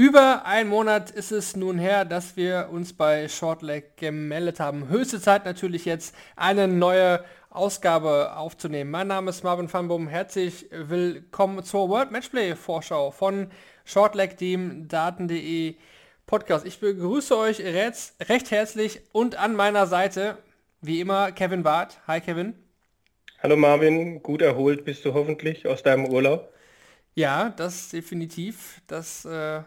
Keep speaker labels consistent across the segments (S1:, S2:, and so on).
S1: Über einen Monat ist es nun her, dass wir uns bei Shortleg gemeldet haben. Höchste Zeit natürlich jetzt eine neue Ausgabe aufzunehmen. Mein Name ist Marvin van Boom. Herzlich willkommen zur World Matchplay Vorschau von Shortleg, dem Daten.de Podcast. Ich begrüße euch recht, recht herzlich und an meiner Seite, wie immer, Kevin Barth. Hi Kevin.
S2: Hallo Marvin, gut erholt bist du hoffentlich aus deinem Urlaub.
S1: Ja, das definitiv. Das äh,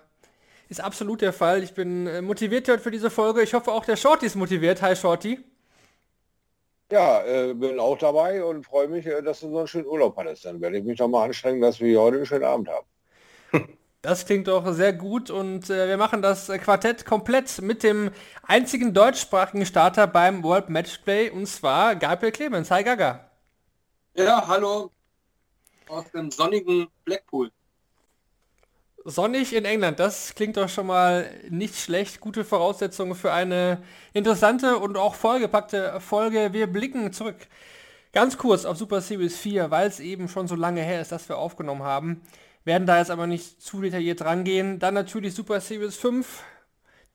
S1: ist absolut der Fall. Ich bin äh, motiviert heute für diese Folge. Ich hoffe auch der Shorty ist motiviert. Hi Shorty.
S3: Ja, äh, bin auch dabei und freue mich, äh, dass du so einen schönen Urlaub hattest. Dann werde ich mich doch mal anstrengen, dass wir heute einen schönen Abend haben.
S1: Das klingt doch sehr gut und äh, wir machen das Quartett komplett mit dem einzigen deutschsprachigen Starter beim World Matchplay und zwar Gabriel Clemens. Hi Gaga.
S4: Ja, hallo aus dem sonnigen Blackpool.
S1: Sonnig in England, das klingt doch schon mal nicht schlecht. Gute Voraussetzungen für eine interessante und auch vollgepackte Folge. Wir blicken zurück ganz kurz auf Super Series 4, weil es eben schon so lange her ist, dass wir aufgenommen haben. Werden da jetzt aber nicht zu detailliert rangehen. Dann natürlich Super Series 5,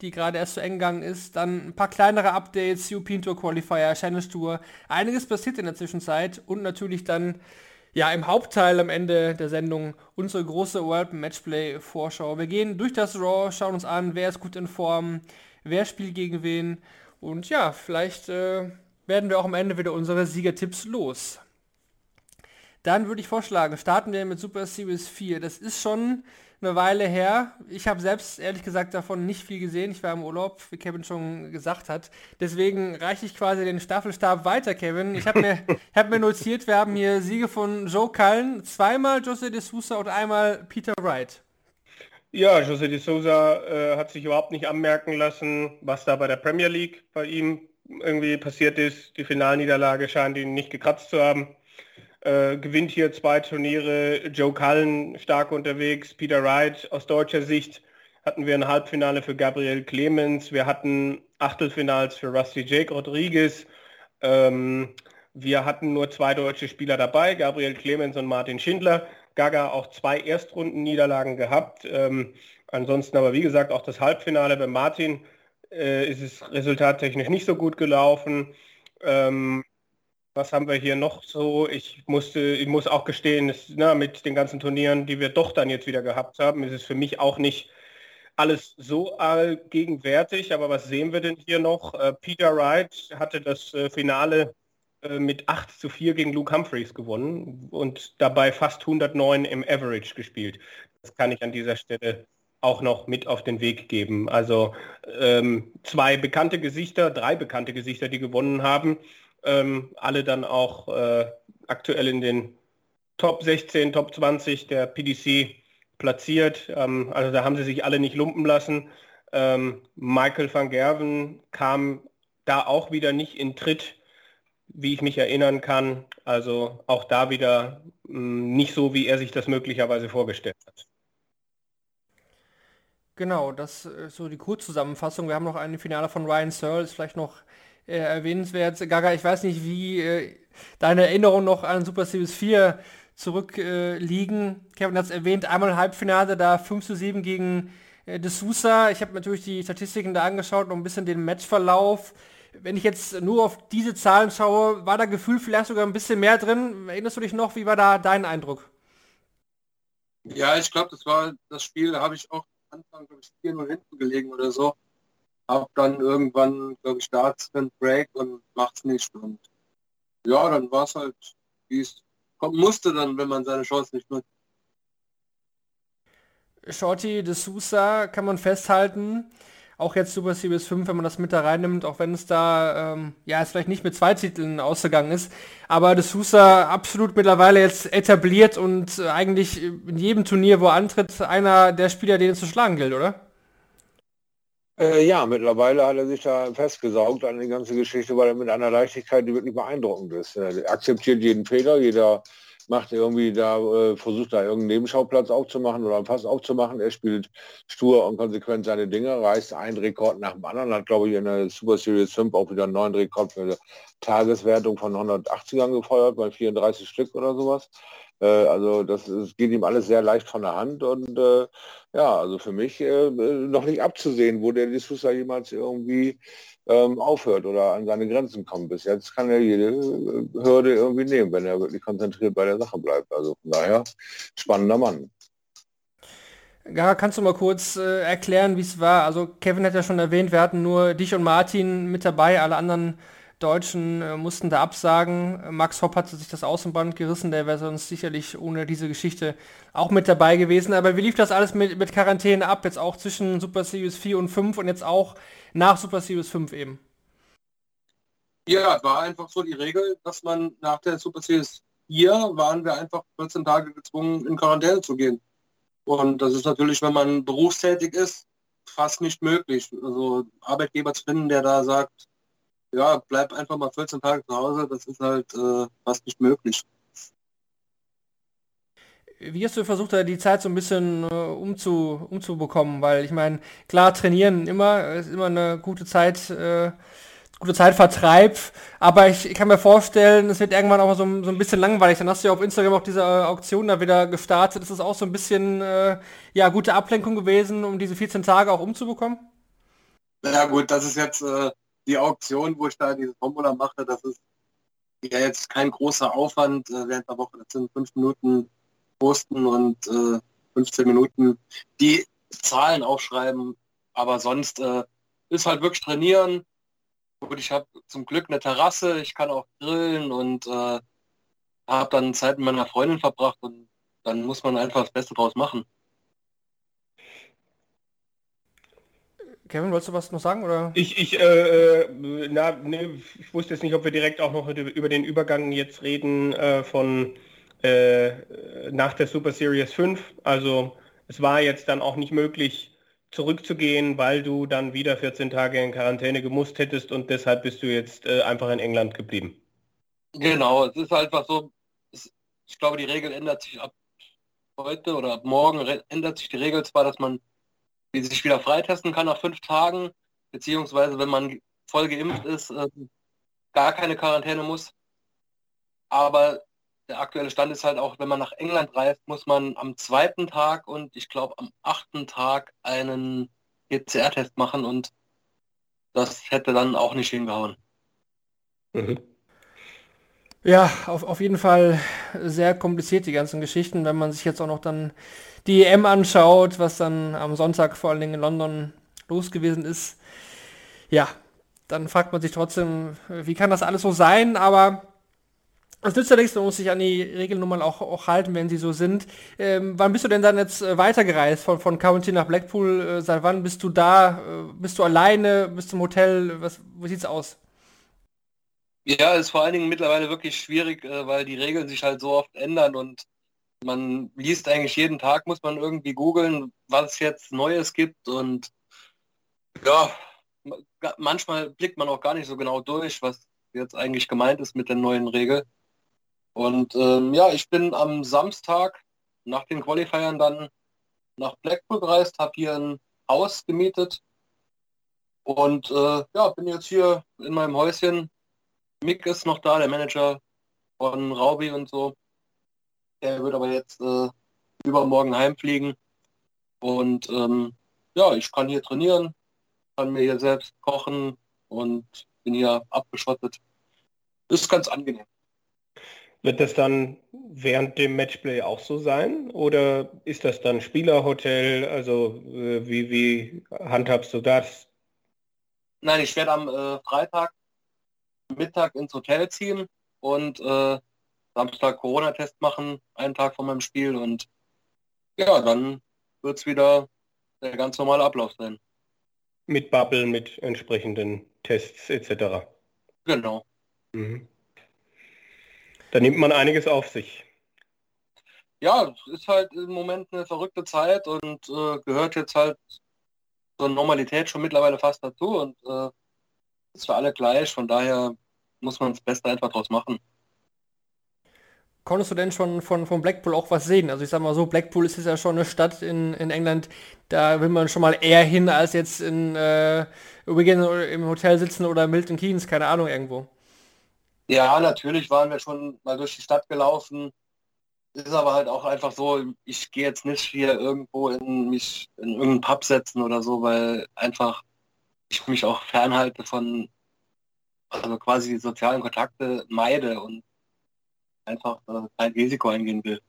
S1: die gerade erst zu eng gegangen ist. Dann ein paar kleinere Updates, European Tour Qualifier, Challenge Tour. Einiges passiert in der Zwischenzeit und natürlich dann ja im Hauptteil am Ende der Sendung unsere große World Matchplay Vorschau. Wir gehen durch das Raw, schauen uns an, wer ist gut in Form, wer spielt gegen wen und ja, vielleicht äh, werden wir auch am Ende wieder unsere Siegertipps los. Dann würde ich vorschlagen, starten wir mit Super Series 4. Das ist schon eine Weile her. Ich habe selbst ehrlich gesagt davon nicht viel gesehen. Ich war im Urlaub, wie Kevin schon gesagt hat. Deswegen reiche ich quasi den Staffelstab weiter, Kevin. Ich habe mir, hab mir notiert, wir haben hier Siege von Joe Cullen, zweimal Jose de Sousa und einmal Peter Wright.
S2: Ja, Jose de Sousa äh, hat sich überhaupt nicht anmerken lassen, was da bei der Premier League bei ihm irgendwie passiert ist. Die Finalniederlage scheint ihn nicht gekratzt zu haben. Äh, gewinnt hier zwei Turniere, Joe Cullen stark unterwegs, Peter Wright. Aus deutscher Sicht hatten wir ein Halbfinale für Gabriel Clemens, wir hatten Achtelfinals für Rusty Jake Rodriguez, ähm, wir hatten nur zwei deutsche Spieler dabei, Gabriel Clemens und Martin Schindler, Gaga auch zwei Erstrundenniederlagen gehabt, ähm, ansonsten aber wie gesagt auch das Halbfinale bei Martin äh, ist es resultattechnisch nicht so gut gelaufen. Ähm, was haben wir hier noch so? Ich musste, ich muss auch gestehen, dass, na, mit den ganzen Turnieren, die wir doch dann jetzt wieder gehabt haben, ist es für mich auch nicht alles so allgegenwärtig. Aber was sehen wir denn hier noch? Äh, Peter Wright hatte das äh, Finale äh, mit 8 zu 4 gegen Luke Humphreys gewonnen und dabei fast 109 im Average gespielt. Das kann ich an dieser Stelle auch noch mit auf den Weg geben. Also ähm, zwei bekannte Gesichter, drei bekannte Gesichter, die gewonnen haben ähm, alle dann auch äh, aktuell in den Top 16, Top 20 der PDC platziert. Ähm, also da haben sie sich alle nicht lumpen lassen. Ähm, Michael van Gerven kam da auch wieder nicht in Tritt, wie ich mich erinnern kann. Also auch da wieder mh, mm, nicht so, wie er sich das möglicherweise vorgestellt hat.
S1: Genau, das ist so die Kurzzusammenfassung. Wir haben noch ein Finale von Ryan Searle, ist vielleicht noch äh, erwähnenswert. Gaga, ich weiß nicht, wie äh, deine Erinnerungen noch an Super Series 4 zurückliegen. Äh, Kevin hat es erwähnt, einmal Halbfinale, da 5 zu 7 gegen äh, De Sousa. Ich habe natürlich die Statistiken da angeschaut, noch ein bisschen den Matchverlauf. Wenn ich jetzt nur auf diese Zahlen schaue, war da Gefühl vielleicht sogar ein bisschen mehr drin. Erinnerst du dich noch, wie war da dein Eindruck?
S4: Ja, ich glaube, das war das Spiel, da habe ich auch Anfang, glaube ich, 4-0 hinten gelegen oder so hab dann irgendwann, glaube ich, Starts einen Break und macht's nicht. Und ja, dann war es halt, wie es musste dann, wenn man seine Chance nicht nutzt.
S1: Shorty de Sousa kann man festhalten. Auch jetzt Super Series 5, wenn man das mit da reinnimmt, auch wenn es da, ähm, ja, es vielleicht nicht mit zwei Titeln ausgegangen ist. Aber de Sousa absolut mittlerweile jetzt etabliert und äh, eigentlich in jedem Turnier, wo er antritt, einer der Spieler, den es zu schlagen gilt, oder?
S3: Äh, ja, mittlerweile hat er sich da festgesaugt an die ganze Geschichte, weil er mit einer Leichtigkeit, die wirklich beeindruckend ist. Er akzeptiert jeden Fehler, jeder macht irgendwie da, äh, versucht da irgendeinen Nebenschauplatz aufzumachen oder einen Pass aufzumachen. Er spielt stur und konsequent seine Dinge, reißt einen Rekord nach dem anderen, hat glaube ich in der Super Series 5 auch wieder einen neuen Rekord für eine Tageswertung von 180ern gefeuert, bei 34 Stück oder sowas. Äh, also das, das, geht ihm alles sehr leicht von der Hand und äh, ja, also für mich äh, noch nicht abzusehen, wo der D'Souza jemals irgendwie ähm, aufhört oder an seine Grenzen kommt. Bis jetzt kann er jede äh, Hürde irgendwie nehmen, wenn er wirklich konzentriert bei der Sache bleibt. Also von daher spannender Mann.
S1: Gara, kannst du mal kurz äh, erklären, wie es war? Also Kevin hat ja schon erwähnt, wir hatten nur dich und Martin mit dabei, alle anderen Deutschen äh, mussten da absagen. Max Hopp hatte sich das Außenband gerissen, der wäre sonst sicherlich ohne diese Geschichte auch mit dabei gewesen. Aber wie lief das alles mit, mit Quarantäne ab, jetzt auch zwischen Super Series 4 und 5 und jetzt auch nach Super Series 5 eben?
S4: Ja, war einfach so die Regel, dass man nach der Super Series 4 waren wir einfach 14 Tage gezwungen, in Quarantäne zu gehen. Und das ist natürlich, wenn man berufstätig ist, fast nicht möglich. Also Arbeitgeber zu finden, der da sagt, ja, bleib einfach mal 14 Tage zu Hause, das ist halt äh, fast nicht möglich.
S1: Wie hast du versucht, die Zeit so ein bisschen äh, umzu, umzubekommen? Weil ich meine, klar, trainieren immer, ist immer eine gute Zeit, äh, gute Zeitvertreib, aber ich, ich, kann mir vorstellen, es wird irgendwann auch so, so, ein bisschen langweilig. Dann hast du ja auf Instagram auch diese äh, Auktion da wieder gestartet. Ist das auch so ein bisschen, äh, ja, gute Ablenkung gewesen, um diese 14 Tage auch umzubekommen?
S4: Ja gut, das ist jetzt äh, die Auktion, wo ich da diese Formular mache, das ist ja jetzt kein großer Aufwand äh, während der Woche. Das sind fünf Minuten posten und äh, 15 Minuten die Zahlen aufschreiben. Aber sonst äh, ist halt wirklich trainieren. Gut, ich habe zum Glück eine Terrasse, ich kann auch grillen und äh, habe dann Zeit mit meiner Freundin verbracht und dann muss man einfach das Beste draus machen.
S1: Kevin, wolltest du was noch sagen? Oder?
S2: Ich, ich, äh, na, ne, ich wusste jetzt nicht, ob wir direkt auch noch über den Übergang jetzt reden äh, von äh, nach der Super Series 5. Also es war jetzt dann auch nicht möglich zurückzugehen, weil du dann wieder 14 Tage in Quarantäne gemusst hättest und deshalb bist du jetzt äh, einfach in England geblieben.
S4: Genau, es ist einfach so, es, ich glaube, die Regel ändert sich ab heute oder ab morgen ändert sich die Regel zwar, dass man die sich wieder freitesten kann nach fünf Tagen, beziehungsweise wenn man voll geimpft ist, äh, gar keine Quarantäne muss. Aber der aktuelle Stand ist halt auch, wenn man nach England reist, muss man am zweiten Tag und ich glaube am achten Tag einen PCR-Test machen und das hätte dann auch nicht hingehauen.
S1: Mhm. Ja, auf, auf jeden Fall sehr kompliziert die ganzen Geschichten, wenn man sich jetzt auch noch dann die EM anschaut, was dann am Sonntag vor allen Dingen in London los gewesen ist. Ja, dann fragt man sich trotzdem, wie kann das alles so sein, aber es nützt ja nichts, man muss sich an die Regelnummern auch, auch halten, wenn sie so sind. Ähm, wann bist du denn dann jetzt äh, weitergereist von, von County nach Blackpool? Äh, seit wann bist du da? Äh, bist du alleine? Bist du im Hotel? Was, wie sieht's aus?
S4: Ja, ist vor allen Dingen mittlerweile wirklich schwierig, weil die Regeln sich halt so oft ändern und man liest eigentlich jeden Tag, muss man irgendwie googeln, was es jetzt Neues gibt und ja, manchmal blickt man auch gar nicht so genau durch, was jetzt eigentlich gemeint ist mit der neuen Regel. Und ähm, ja, ich bin am Samstag nach den Qualifiern dann nach Blackpool gereist, habe hier ein Haus gemietet und äh, ja, bin jetzt hier in meinem Häuschen Mick ist noch da, der Manager von Raubi und so. Er wird aber jetzt äh, übermorgen heimfliegen. Und ähm, ja, ich kann hier trainieren, kann mir hier selbst kochen und bin hier abgeschottet. Ist ganz angenehm.
S2: Wird das dann während dem Matchplay auch so sein? Oder ist das dann Spielerhotel? Also äh, wie, wie handhabst du das?
S4: Nein, ich werde am äh, Freitag Mittag ins Hotel ziehen und äh, Samstag Corona-Test machen, einen Tag vor meinem Spiel und ja, dann wird es wieder der ganz normale Ablauf sein.
S2: Mit Bubble, mit entsprechenden Tests etc.
S4: Genau. Mhm.
S2: Da nimmt man einiges auf sich.
S4: Ja, es ist halt im Moment eine verrückte Zeit und äh, gehört jetzt halt zur Normalität schon mittlerweile fast dazu und äh, ist für alle gleich. Von daher muss man das Beste einfach draus machen.
S1: Konntest du denn schon von, von Blackpool auch was sehen? Also ich sag mal so, Blackpool ist ja schon eine Stadt in, in England, da will man schon mal eher hin, als jetzt in äh, Wigan im Hotel sitzen oder Milton Keynes, keine Ahnung, irgendwo.
S4: Ja, natürlich waren wir schon mal durch die Stadt gelaufen. Ist aber halt auch einfach so, ich gehe jetzt nicht hier irgendwo in mich in irgendeinen Pub setzen oder so, weil einfach ich mich auch fernhalte von, also quasi sozialen Kontakte meide und einfach äh, kein Risiko eingehen will.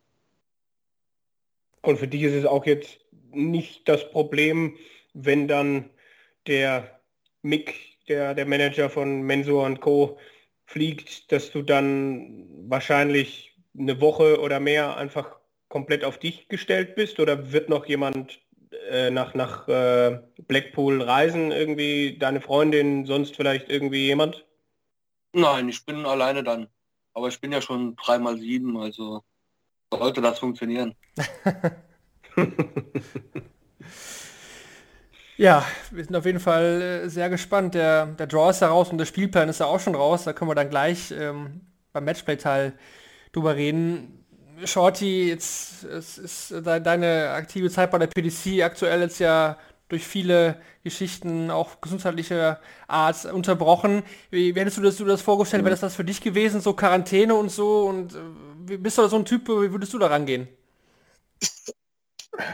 S2: Und für dich ist es auch jetzt nicht das Problem, wenn dann der Mick, der, der Manager von Mensur und Co. fliegt, dass du dann wahrscheinlich eine Woche oder mehr einfach komplett auf dich gestellt bist oder wird noch jemand äh, nach, nach äh, Blackpool reisen, irgendwie deine Freundin, sonst vielleicht irgendwie jemand?
S4: Nein, ich bin alleine dann. Aber ich bin ja schon dreimal sieben, also sollte das funktionieren.
S1: ja, wir sind auf jeden Fall äh, sehr gespannt. Der, der Draw ist ja raus und der Spielplan ist ja auch schon raus. Da können wir dann gleich ähm, beim Matchplay-Teil drüber reden. Shorty, jetzt es ist deine aktive Zeit bei der PDC aktuell jetzt ja durch viele Geschichten, auch gesundheitlicher Art, unterbrochen. Wie, wie hättest du das, du das vorgestellt? Wäre das das für dich gewesen, so Quarantäne und so? Und äh, bist du so ein Typ, wie würdest du da rangehen?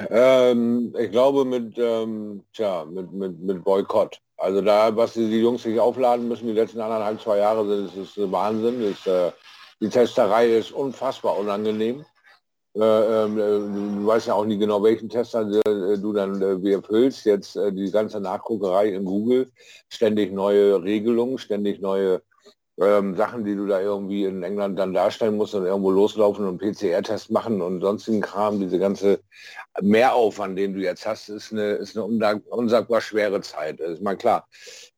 S3: Ähm, ich glaube mit, ähm, tja, mit, mit, mit Boykott. Also da, was die, die, Jungs sich aufladen müssen, die letzten anderthalb, zwei Jahre, das ist, ist Wahnsinn. Das ist, äh, die Testerei ist unfassbar unangenehm. Äh, ähm, äh, du weißt ja auch nie genau, welchen Tester äh, du dann äh, erfüllst. Jetzt äh, die ganze Nachguckerei in Google, ständig neue Regelungen, ständig neue ähm, Sachen, die du da irgendwie in England dann darstellen musst und irgendwo loslaufen und PCR-Test machen und sonstigen Kram. Diese ganze Mehraufwand, den du jetzt hast, ist eine, ist eine unsagbar schwere Zeit. Ist mal klar.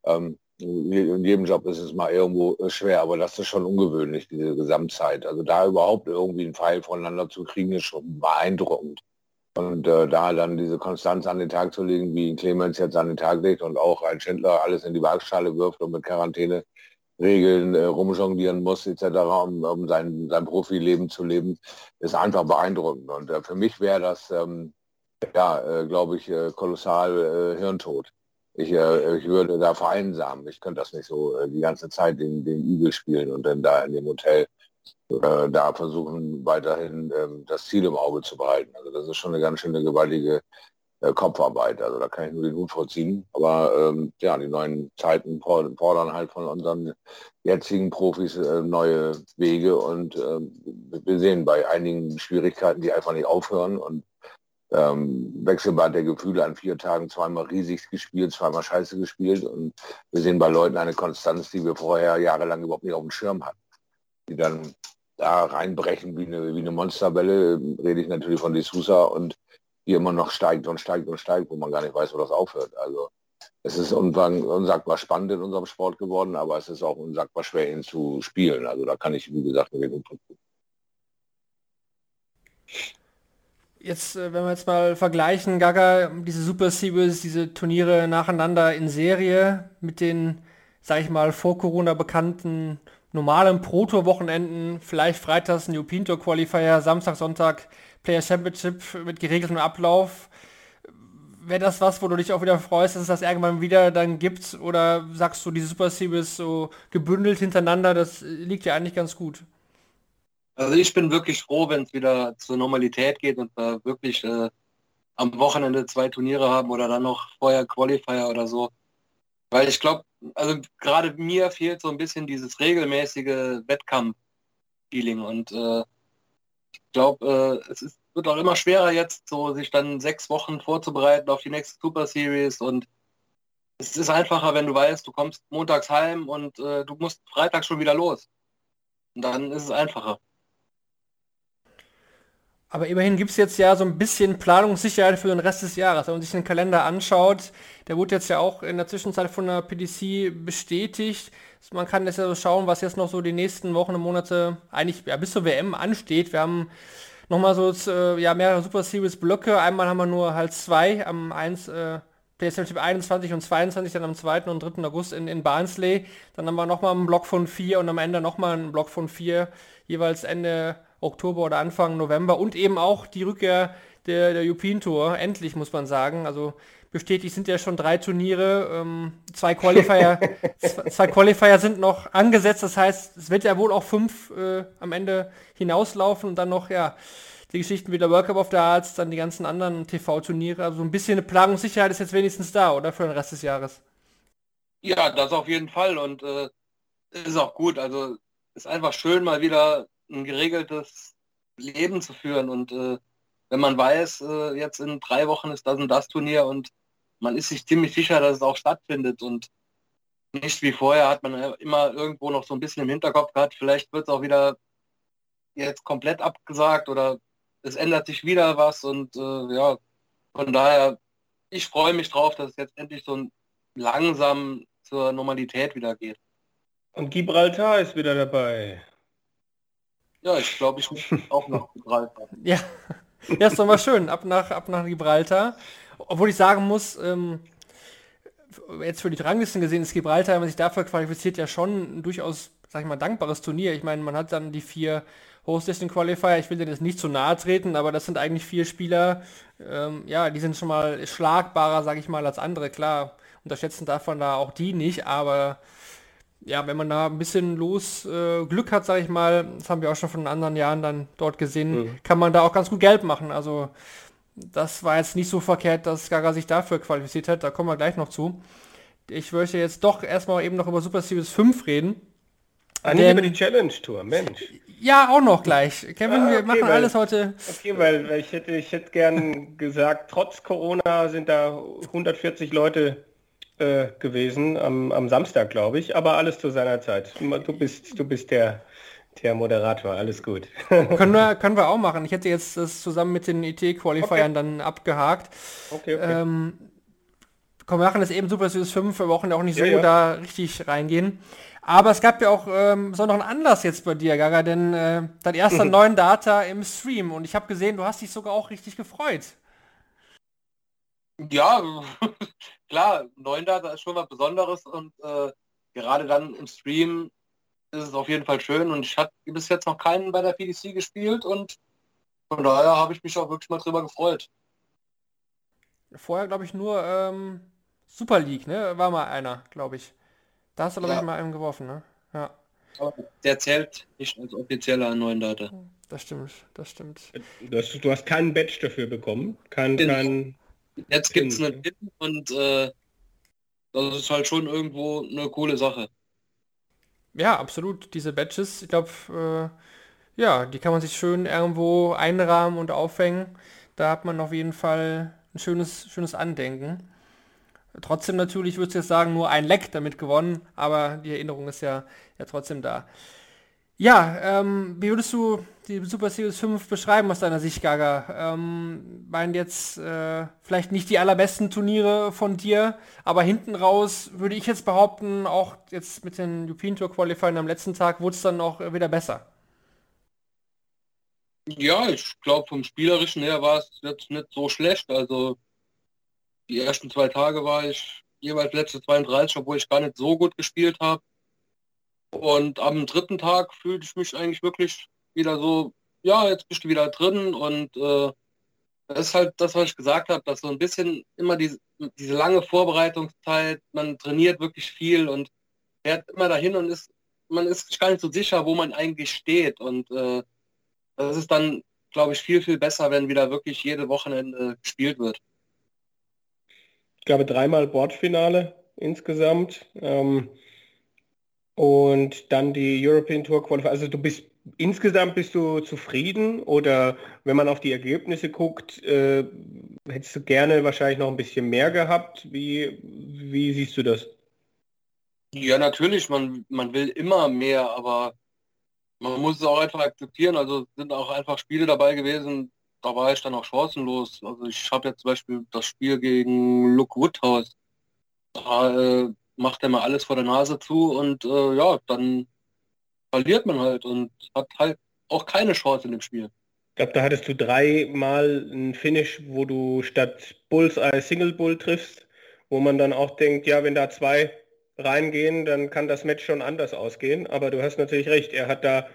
S3: Ähm, in jedem Job ist es mal irgendwo äh, schwer, aber das ist schon ungewöhnlich, diese Gesamtzeit. Also da überhaupt irgendwie einen Pfeil voneinander zu kriegen, ist schon beeindruckend. Und äh, da dann diese Konstanz an den Tag zu legen, wie Clemens jetzt an den Tag legt und auch ein Schindler alles in die Waagschale wirft und mit Quarantäne-Regeln äh, rumjonglieren muss, etc., um, um sein, sein Profileben zu leben, ist einfach beeindruckend. Und äh, für mich wäre das, ähm, ja, äh, glaube ich, äh, kolossal äh, Hirntod ich, äh, ich würde da vereinsamen. Ich könnte das nicht so äh, die ganze Zeit den, den Igel spielen und dann da in dem Hotel äh, da versuchen, weiterhin ähm, das Ziel im Auge zu behalten. Also das ist schon eine ganz schöne gewaltige äh, Kopfarbeit. Also da kann ich nur den Hut vorziehen. Aber ähm, ja, die neuen Zeiten fordern halt von unseren jetzigen Profis äh, neue Wege und ähm, wir sehen bei einigen Schwierigkeiten, die einfach nicht aufhören und ähm, Wechselbad der Gefühle an vier Tagen zweimal riesig gespielt, zweimal scheiße gespielt und wir sehen bei Leuten eine Konstanz, die wir vorher jahrelang überhaupt nicht auf dem Schirm hatten. Die dann da reinbrechen wie eine, wie eine Monsterwelle, rede ich natürlich von D'Souza und die immer noch steigt und steigt und steigt, wo man gar nicht weiß, wo das aufhört. Also es ist unsagbar spannend in unserem Sport geworden, aber es ist auch unsagbar schwer, ihn zu spielen. Also da kann ich, wie gesagt, nur den Input
S1: jetzt, äh, wenn wir jetzt mal vergleichen, Gaga, diese Super Series, diese Turniere nacheinander in Serie mit den, sag ich mal, vor Corona bekannten normalen Proto-Wochenenden, vielleicht freitags ein New Pinto Qualifier, Samstag, Sonntag Player Championship mit geregeltem Ablauf. Wäre das was, wo du dich auch wieder freust, dass es das irgendwann wieder dann gibt? Oder sagst du, diese Super Series so gebündelt hintereinander, das liegt ja eigentlich ganz gut?
S4: Also ich bin wirklich froh, wenn es wieder zur Normalität geht und wir wirklich äh, am Wochenende zwei Turniere haben oder dann noch vorher Qualifier oder so. Weil ich glaube, also gerade mir fehlt so ein bisschen dieses regelmäßige Wettkampf-Feeling und äh, ich glaube, äh, es ist, wird auch immer schwerer jetzt, so sich dann sechs Wochen vorzubereiten auf die nächste Super Series und es ist einfacher, wenn du weißt, du kommst montags heim und äh, du musst Freitag schon wieder los. Und dann ist es einfacher.
S1: Aber immerhin gibt es jetzt ja so ein bisschen Planungssicherheit für den Rest des Jahres. Wenn man sich den Kalender anschaut, der wurde jetzt ja auch in der Zwischenzeit von der PDC bestätigt. Man kann jetzt ja so schauen, was jetzt noch so die nächsten Wochen und Monate eigentlich ja, bis zur WM ansteht. Wir haben nochmal so äh, ja, mehrere Super Series Blöcke. Einmal haben wir nur halt zwei. Am 1 äh, PlayStation 21 und 22 dann am 2. und 3. August in, in Barnsley. Dann haben wir nochmal einen Block von 4 und am Ende nochmal einen Block von 4, jeweils Ende Oktober oder Anfang November und eben auch die Rückkehr der, der European Tour, endlich muss man sagen. Also bestätigt sind ja schon drei Turniere, ähm, zwei Qualifier, zwei Qualifier sind noch angesetzt, das heißt, es wird ja wohl auch fünf äh, am Ende hinauslaufen und dann noch, ja, die Geschichten wie der World Cup of the Arts, dann die ganzen anderen TV-Turniere. Also ein bisschen eine Planungssicherheit ist jetzt wenigstens da, oder für den Rest des Jahres?
S4: Ja, das auf jeden Fall und äh, ist auch gut. Also ist einfach schön, mal wieder ein geregeltes Leben zu führen und äh, wenn man weiß, äh, jetzt in drei Wochen ist das und das Turnier und man ist sich ziemlich sicher, dass es auch stattfindet und nicht wie vorher hat man immer irgendwo noch so ein bisschen im Hinterkopf gehabt, vielleicht wird es auch wieder jetzt komplett abgesagt oder es ändert sich wieder was und äh, ja, von daher, ich freue mich drauf, dass es jetzt endlich so langsam zur Normalität wieder geht.
S2: Und Gibraltar ist wieder dabei.
S4: Ja, ich glaube, ich muss auch nach Gibraltar.
S1: Ja. ja, ist doch mal schön, ab nach, ab nach Gibraltar. Obwohl ich sagen muss, ähm, jetzt für die Ranglisten gesehen ist Gibraltar, wenn man sich dafür qualifiziert, ja schon ein durchaus, sag ich mal, dankbares Turnier. Ich meine, man hat dann die vier Host-Destined Qualifier. Ich will dir das nicht zu nahe treten, aber das sind eigentlich vier Spieler, ähm, ja, die sind schon mal schlagbarer, sage ich mal, als andere. Klar, unterschätzen man da auch die nicht, aber ja, wenn man da ein bisschen los äh, Glück hat, sage ich mal, das haben wir auch schon von anderen Jahren dann dort gesehen, mhm. kann man da auch ganz gut Geld machen. Also das war jetzt nicht so verkehrt, dass Gaga sich dafür qualifiziert hat. Da kommen wir gleich noch zu. Ich möchte jetzt doch erstmal eben noch über Super Series 5 reden.
S2: Ah, nicht über die Challenge Tour, Mensch.
S1: Ja, auch noch gleich. Kevin, ah, okay, wir machen
S2: weil,
S1: alles heute.
S2: Okay, weil, weil ich hätte, ich hätte gern gesagt, trotz Corona sind da 140 Leute äh, gewesen am, am Samstag, glaube ich, aber alles zu seiner Zeit. Du bist, du bist der, der Moderator, alles gut.
S1: können, wir, können wir auch machen. Ich hätte jetzt das zusammen mit den IT-Qualifiern okay. dann abgehakt. Okay, okay. Ähm, komm, wir machen das eben Super 5, wir brauchen ja auch nicht so ja, ja. da richtig reingehen. Aber es gab ja auch ähm, besonderen Anlass jetzt bei dir, Gaga, denn äh, dein erster neuen Data im Stream und ich habe gesehen, du hast dich sogar auch richtig gefreut.
S4: Ja, klar, neuen Data ist schon was Besonderes und äh, gerade dann im Stream ist es auf jeden Fall schön und ich habe bis jetzt noch keinen bei der PDC gespielt und von daher habe ich mich auch wirklich mal drüber gefreut.
S1: Vorher glaube ich nur ähm, Super League, ne? War mal einer, glaube ich. Da hast du, glaube ja. ich, mal einen geworfen, ne? Ja.
S4: Aber der zählt nicht als offizieller neuen Data.
S1: Das stimmt, das stimmt.
S2: Du hast, du hast keinen Badge dafür bekommen. Kein, kein
S4: Jetzt gibt es einen Pin und äh, das ist halt schon irgendwo eine coole Sache.
S1: Ja, absolut. Diese Badges, ich glaube, äh, ja, die kann man sich schön irgendwo einrahmen und aufhängen. Da hat man auf jeden Fall ein schönes, schönes Andenken. Trotzdem natürlich, würde ich jetzt sagen, nur ein Leck damit gewonnen, aber die Erinnerung ist ja, ja trotzdem da. Ja, ähm, wie würdest du die Super Series 5 beschreiben aus deiner Sicht, Gaga? Ähm, waren jetzt äh, vielleicht nicht die allerbesten Turniere von dir, aber hinten raus würde ich jetzt behaupten, auch jetzt mit den European Tour Qualifiern am letzten Tag wurde es dann auch wieder besser.
S4: Ja, ich glaube vom Spielerischen her war es jetzt nicht so schlecht. Also die ersten zwei Tage war ich jeweils letzte 32, obwohl ich gar nicht so gut gespielt habe. Und am dritten Tag fühlte ich mich eigentlich wirklich wieder so, ja, jetzt bist du wieder drin und äh, das ist halt das, was ich gesagt habe, dass so ein bisschen immer diese, diese lange Vorbereitungszeit, man trainiert wirklich viel und fährt immer dahin und ist, man ist gar nicht so sicher, wo man eigentlich steht. Und äh, das ist dann, glaube ich, viel, viel besser, wenn wieder wirklich jede Wochenende gespielt wird
S2: glaube, dreimal Bordfinale insgesamt. Ähm, und dann die European Tour Qualifier. Also du bist insgesamt bist du zufrieden oder wenn man auf die Ergebnisse guckt, äh, hättest du gerne wahrscheinlich noch ein bisschen mehr gehabt. Wie, wie siehst du das?
S4: Ja, natürlich, man, man will immer mehr, aber man muss es auch einfach akzeptieren. Also sind auch einfach Spiele dabei gewesen, da war ich dann auch chancenlos. Also ich habe jetzt zum Beispiel das Spiel gegen Luke Woodhouse. Da äh, macht er mal alles vor der Nase zu und äh, ja, dann verliert man halt und hat halt auch keine Chance in dem Spiel.
S2: Ich glaube, da hattest du dreimal ein Finish, wo du statt Bullseye Single Bull triffst wo man dann auch denkt, ja, wenn da zwei reingehen, dann kann das Match schon anders ausgehen. Aber du hast natürlich recht, er hat da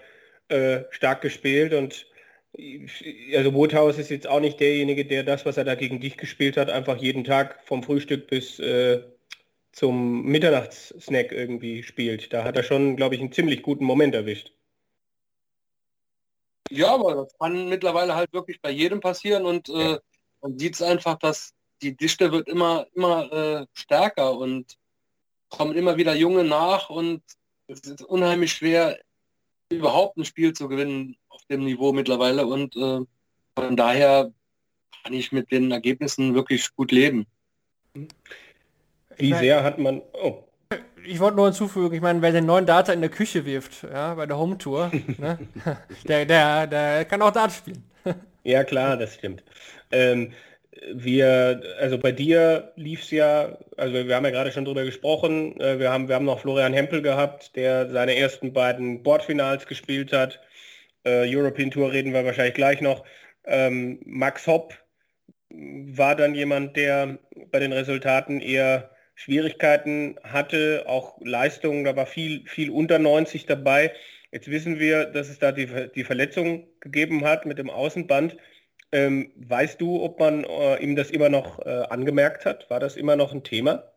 S2: äh, stark gespielt und also Woodhouse ist jetzt auch nicht derjenige, der das, was er da gegen dich gespielt hat, einfach jeden Tag vom Frühstück bis äh, zum Mitternachtssnack irgendwie spielt. Da hat er schon, glaube ich, einen ziemlich guten Moment erwischt.
S4: Ja, aber das kann mittlerweile halt wirklich bei jedem passieren und äh, man sieht es einfach, dass die Dichte wird immer, immer äh, stärker und kommen immer wieder Junge nach und es ist unheimlich schwer, überhaupt ein Spiel zu gewinnen auf dem Niveau mittlerweile und äh, von daher kann ich mit den Ergebnissen wirklich gut leben.
S2: Wie sehr hat man... Oh.
S1: Ich wollte nur hinzufügen, ich meine, wer den neuen Data in der Küche wirft, ja, bei der Home Tour, ne, der, der, der kann auch Dart spielen.
S2: ja klar, das stimmt. Ähm, wir, also bei dir lief es ja, also wir haben ja gerade schon drüber gesprochen, äh, wir, haben, wir haben noch Florian Hempel gehabt, der seine ersten beiden Bordfinals gespielt hat. Äh, European Tour reden wir wahrscheinlich gleich noch. Ähm, Max Hopp war dann jemand, der bei den Resultaten eher Schwierigkeiten hatte, auch Leistungen, da war viel, viel unter 90 dabei. Jetzt wissen wir, dass es da die, die Verletzung gegeben hat mit dem Außenband. Ähm, weißt du, ob man äh, ihm das immer noch äh, angemerkt hat? War das immer noch ein Thema?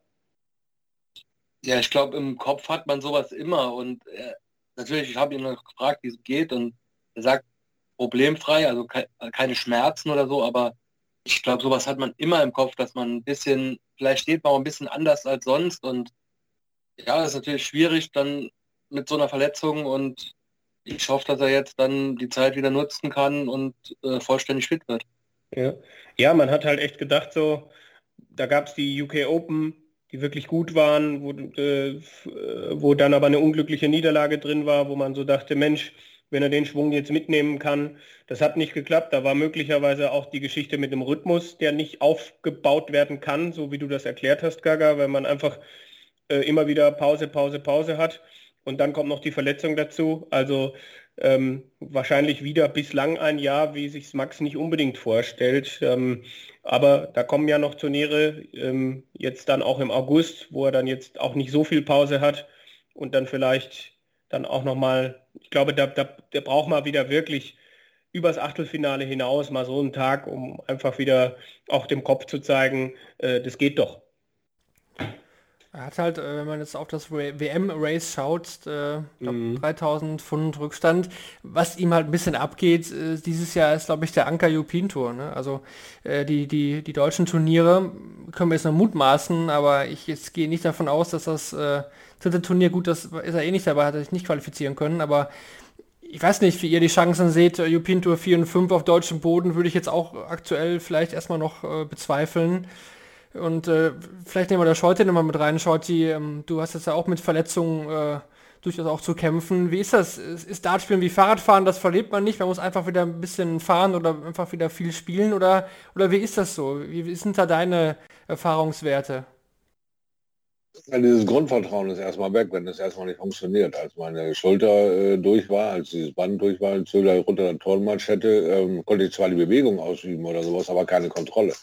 S4: Ja, ich glaube, im Kopf hat man sowas immer und äh, natürlich, ich habe ihn noch gefragt, wie es geht und er sagt problemfrei, also ke keine Schmerzen oder so, aber ich glaube, sowas hat man immer im Kopf, dass man ein bisschen, vielleicht steht man auch ein bisschen anders als sonst und ja, das ist natürlich schwierig dann mit so einer Verletzung und ich hoffe, dass er jetzt dann die Zeit wieder nutzen kann und äh, vollständig fit wird.
S2: Ja. ja, man hat halt echt gedacht, so, da gab es die UK Open, die wirklich gut waren, wo, äh, wo dann aber eine unglückliche Niederlage drin war, wo man so dachte, Mensch, wenn er den Schwung jetzt mitnehmen kann. Das hat nicht geklappt. Da war möglicherweise auch die Geschichte mit dem Rhythmus, der nicht aufgebaut werden kann, so wie du das erklärt hast, Gaga, weil man einfach äh, immer wieder Pause, Pause, Pause hat. Und dann kommt noch die Verletzung dazu. Also ähm, wahrscheinlich wieder bislang ein Jahr, wie sich Max nicht unbedingt vorstellt. Ähm, aber da kommen ja noch Turniere, ähm, jetzt dann auch im August, wo er dann jetzt auch nicht so viel Pause hat und dann vielleicht dann auch nochmal, ich glaube, da, da, der braucht mal wieder wirklich übers Achtelfinale hinaus mal so einen Tag, um einfach wieder auch dem Kopf zu zeigen, äh, das geht doch.
S1: Er hat halt, äh, wenn man jetzt auf das WM-Race schaut, äh, mhm. 3000 Pfund Rückstand. Was ihm halt ein bisschen abgeht, äh, dieses Jahr ist, glaube ich, der Anker European Tour. Ne? Also äh, die, die, die deutschen Turniere können wir jetzt noch mutmaßen, aber ich jetzt gehe nicht davon aus, dass das äh, dritte Turnier, gut, das ist er eh nicht dabei, hat er sich nicht qualifizieren können, aber ich weiß nicht, wie ihr die Chancen seht. European Tour 4 und 5 auf deutschem Boden würde ich jetzt auch aktuell vielleicht erstmal noch äh, bezweifeln. Und äh, vielleicht nehmen wir das Shorty nochmal mit rein. Shorty, ähm, du hast jetzt ja auch mit Verletzungen äh, durchaus auch zu kämpfen. Wie ist das? Ist Dartspielen wie Fahrradfahren? Das verlebt man nicht. Man muss einfach wieder ein bisschen fahren oder einfach wieder viel spielen. Oder, oder wie ist das so? Wie, wie sind da deine Erfahrungswerte?
S3: Dieses Grundvertrauen ist erstmal weg, wenn das erstmal nicht funktioniert. Als meine Schulter äh, durch war, als dieses Band durch war, als ich runter der Turnmatch hätte, ähm, konnte ich zwar die Bewegung ausüben oder sowas, aber keine Kontrolle.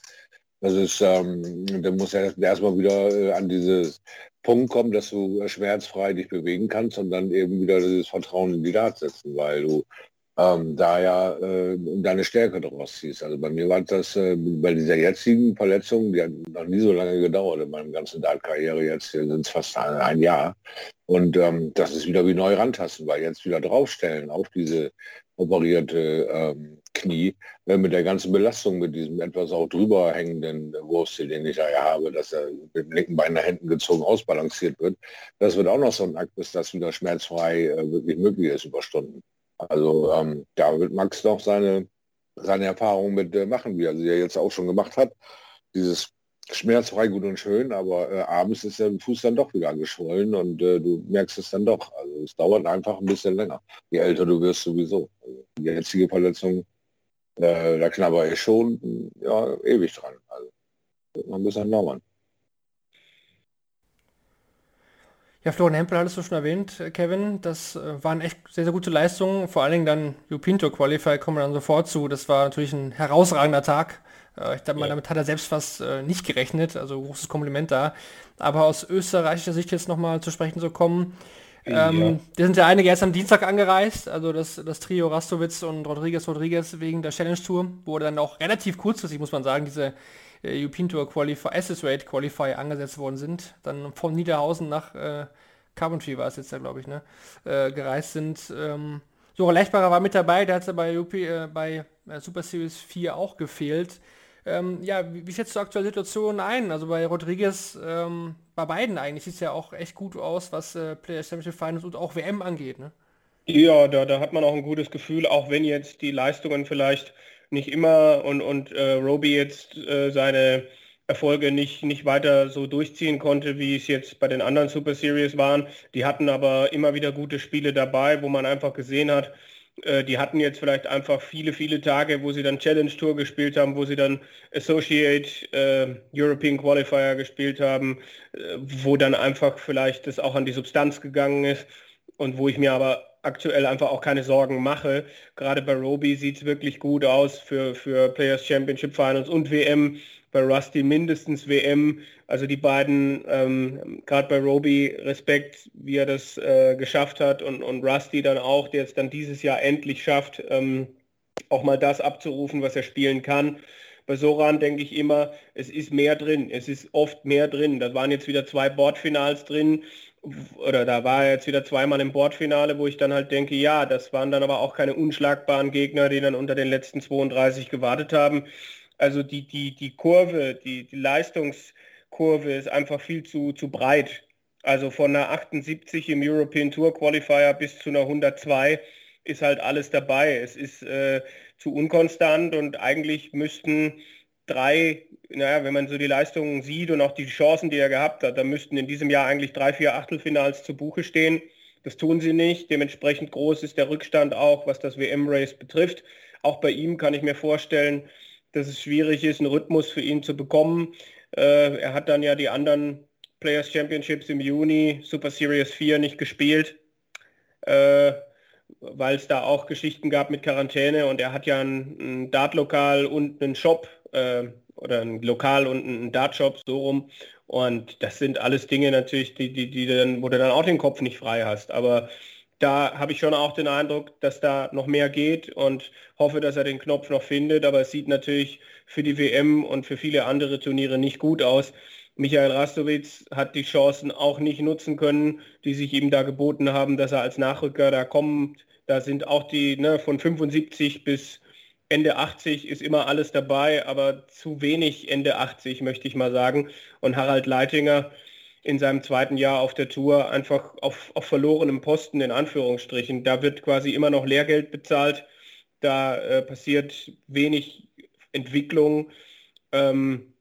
S3: Das ist, ähm, da muss ja erstmal wieder äh, an dieses Punkt kommen, dass du schmerzfrei dich bewegen kannst und dann eben wieder dieses Vertrauen in die Dart setzen, weil du ähm, da ja äh, deine Stärke daraus ziehst. Also bei mir war das äh, bei dieser jetzigen Verletzung, die hat noch nie so lange gedauert in meiner ganzen Dart-Karriere, jetzt sind es fast ein, ein, Jahr. Und ähm, das ist wieder wie neu rantasten, weil jetzt wieder draufstellen auf diese operierte ähm, Knie äh, mit der ganzen Belastung, mit diesem etwas auch drüber hängenden Wurstel, den ich da ja habe, dass er mit dem linken Bein nach hinten gezogen ausbalanciert wird. Das wird auch noch so ein Akt, bis das wieder schmerzfrei äh, wirklich möglich ist über Stunden. Also ähm, da wird Max noch seine, seine Erfahrung mit äh, machen, wie er sie ja jetzt auch schon gemacht hat. Dieses schmerzfrei gut und schön, aber äh, abends ist der Fuß dann doch wieder angeschwollen und äh, du merkst es dann doch. Also es dauert einfach ein bisschen länger. Je älter du wirst sowieso. Also die jetzige Verletzung, äh, da knabber ich schon ja, ewig dran. Also wird noch ein bisschen dauern.
S1: Ja, Florian Hempel hattest du schon erwähnt, äh, Kevin. Das äh, waren echt sehr, sehr gute Leistungen. Vor allen Dingen dann Jupinto Qualifier kommen wir dann sofort zu. Das war natürlich ein herausragender Tag Äh, ich glaube mal, ja. damit hat er selbst fast nicht gerechnet, also großes Kompliment da. Aber aus österreichischer Sicht jetzt nochmal zu sprechen zu kommen, ähm, ja. Die sind ja einige erst am Dienstag angereist, also das, das Trio Rastowitz und Rodriguez Rodriguez wegen der Challenge Tour, wo dann auch relativ kurzfristig, muss man sagen, diese äh, European Tour Qualifier, Assess Rate Qualifier angesetzt worden sind. Dann von Niederhausen nach äh, Coventry war es jetzt ja, glaube ich, ne, äh, gereist sind. Ähm, so, Lechbarer war mit dabei, der hat es bei, UP, äh, bei äh, Super Series 4 auch gefehlt. Ähm, ja, wie, wie schätzt du aktuelle Situation ein? Also bei Rodriguez, ähm, bei beiden eigentlich, sieht es ja auch echt gut aus, was äh, Player Championship Finals und auch WM angeht, ne?
S2: Ja, da, da hat man auch ein gutes Gefühl, auch wenn jetzt die Leistungen vielleicht nicht immer und, und äh, Roby jetzt äh, seine Erfolge nicht, nicht weiter so durchziehen konnte, wie es jetzt bei den anderen Super Series waren. Die hatten aber immer wieder gute Spiele dabei, wo man einfach gesehen hat, äh, die hatten jetzt vielleicht einfach viele, viele Tage, wo sie dann Challenge Tour gespielt haben, wo sie dann Associate äh, European Qualifier gespielt haben, äh, wo dann einfach vielleicht das auch an die Substanz gegangen ist und wo ich mir aber aktuell einfach auch keine Sorgen mache. Gerade bei Roby sieht es wirklich gut aus für, für Players Championship Finals und WM bei Rusty mindestens WM. Also die beiden, ähm, gerade bei Roby, Respekt, wie er das äh, geschafft hat und, und Rusty dann auch, der es dann dieses Jahr endlich schafft, ähm, auch mal das abzurufen, was er spielen kann. Bei Soran denke ich immer, es ist mehr drin, es ist oft mehr drin. Da waren jetzt wieder zwei Bordfinals drin oder da war er jetzt wieder zweimal im Bordfinale, wo ich dann halt denke, ja, das waren dann aber auch keine unschlagbaren Gegner, die dann unter den letzten 32 gewartet haben. Also die, die, die Kurve, die, die Leistungskurve ist einfach viel zu, zu breit. Also von einer 78 im European Tour Qualifier bis zu einer 102 ist halt alles dabei. Es ist äh, zu unkonstant und eigentlich müssten drei, naja, wenn man so die Leistungen sieht und auch die Chancen, die er gehabt hat, dann müssten in diesem Jahr eigentlich drei, vier Achtelfinals zu Buche stehen. Das tun sie nicht. Dementsprechend groß ist der Rückstand auch, was das WM-Race betrifft. Auch bei ihm kann ich mir vorstellen, dass es schwierig ist, einen Rhythmus für ihn zu bekommen. Äh, er hat dann ja die anderen Players Championships im Juni, Super Series 4 nicht gespielt, äh, weil es da auch Geschichten gab mit Quarantäne und er hat ja ein, ein Dartlokal und einen Shop äh, oder ein Lokal und ein Dartshop so rum. Und das sind alles Dinge natürlich, die, die, die dann, wo du dann auch den Kopf nicht frei hast. Aber da habe ich schon auch den Eindruck, dass da noch mehr geht und hoffe, dass er den Knopf noch findet. Aber es sieht natürlich für die WM und für viele andere Turniere nicht gut aus. Michael Rastowitz hat die Chancen auch nicht nutzen können, die sich ihm da geboten haben, dass er als Nachrücker da kommt. Da sind auch die ne, von 75 bis Ende 80 ist immer alles dabei, aber zu wenig Ende 80, möchte ich mal sagen. Und Harald Leitinger, in seinem zweiten Jahr auf der Tour einfach auf, auf verlorenem Posten in Anführungsstrichen. Da wird quasi immer noch Lehrgeld bezahlt. Da äh, passiert wenig Entwicklung. Ähm,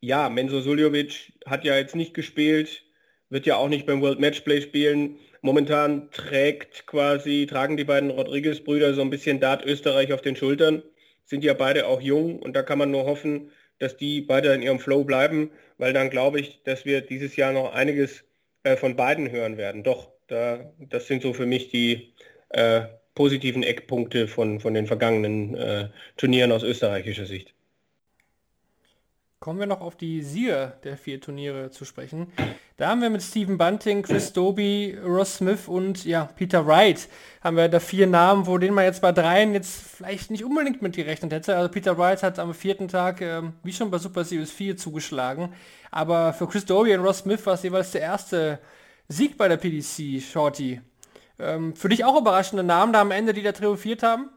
S2: ja, Menzo Suljovic hat ja jetzt nicht gespielt, wird ja auch nicht beim World Matchplay spielen. Momentan trägt quasi, tragen die beiden Rodriguez-Brüder so ein bisschen Dart Österreich auf den Schultern, sind ja beide auch jung und da kann man nur hoffen, dass die beide in ihrem Flow bleiben, weil dann glaube ich, dass wir dieses Jahr noch einiges äh, von beiden hören werden. Doch, da, das sind so für mich die äh, positiven Eckpunkte von, von den vergangenen äh, Turnieren aus österreichischer Sicht.
S1: Kommen wir noch auf die Sieger der vier Turniere zu sprechen. Da haben wir mit Stephen Bunting, Chris Doby, Ross Smith und ja, Peter Wright haben wir da vier Namen, wo denen man jetzt bei dreien jetzt vielleicht nicht unbedingt mit gerechnet hätte. Also Peter Wright hat am vierten Tag, ähm, wie schon bei Super Series 4, zugeschlagen. Aber für Chris Doby und Ross Smith war es jeweils der erste Sieg bei der PDC, Shorty. Ähm, für dich auch überraschende Namen da am Ende, die da triumphiert haben?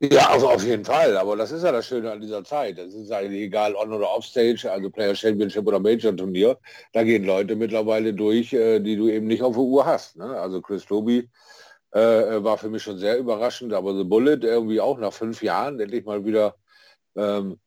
S3: Ja, also auf jeden Fall. Aber das ist ja das Schöne an dieser Zeit. Es ist eigentlich egal on oder offstage, also Player Championship oder Major Turnier. Da gehen Leute mittlerweile durch, äh, die du eben nicht auf der Uhr hast. Ne? Also Chris Toby äh, war für mich schon sehr überraschend, aber The Bullet irgendwie auch nach fünf Jahren endlich mal wieder ähm,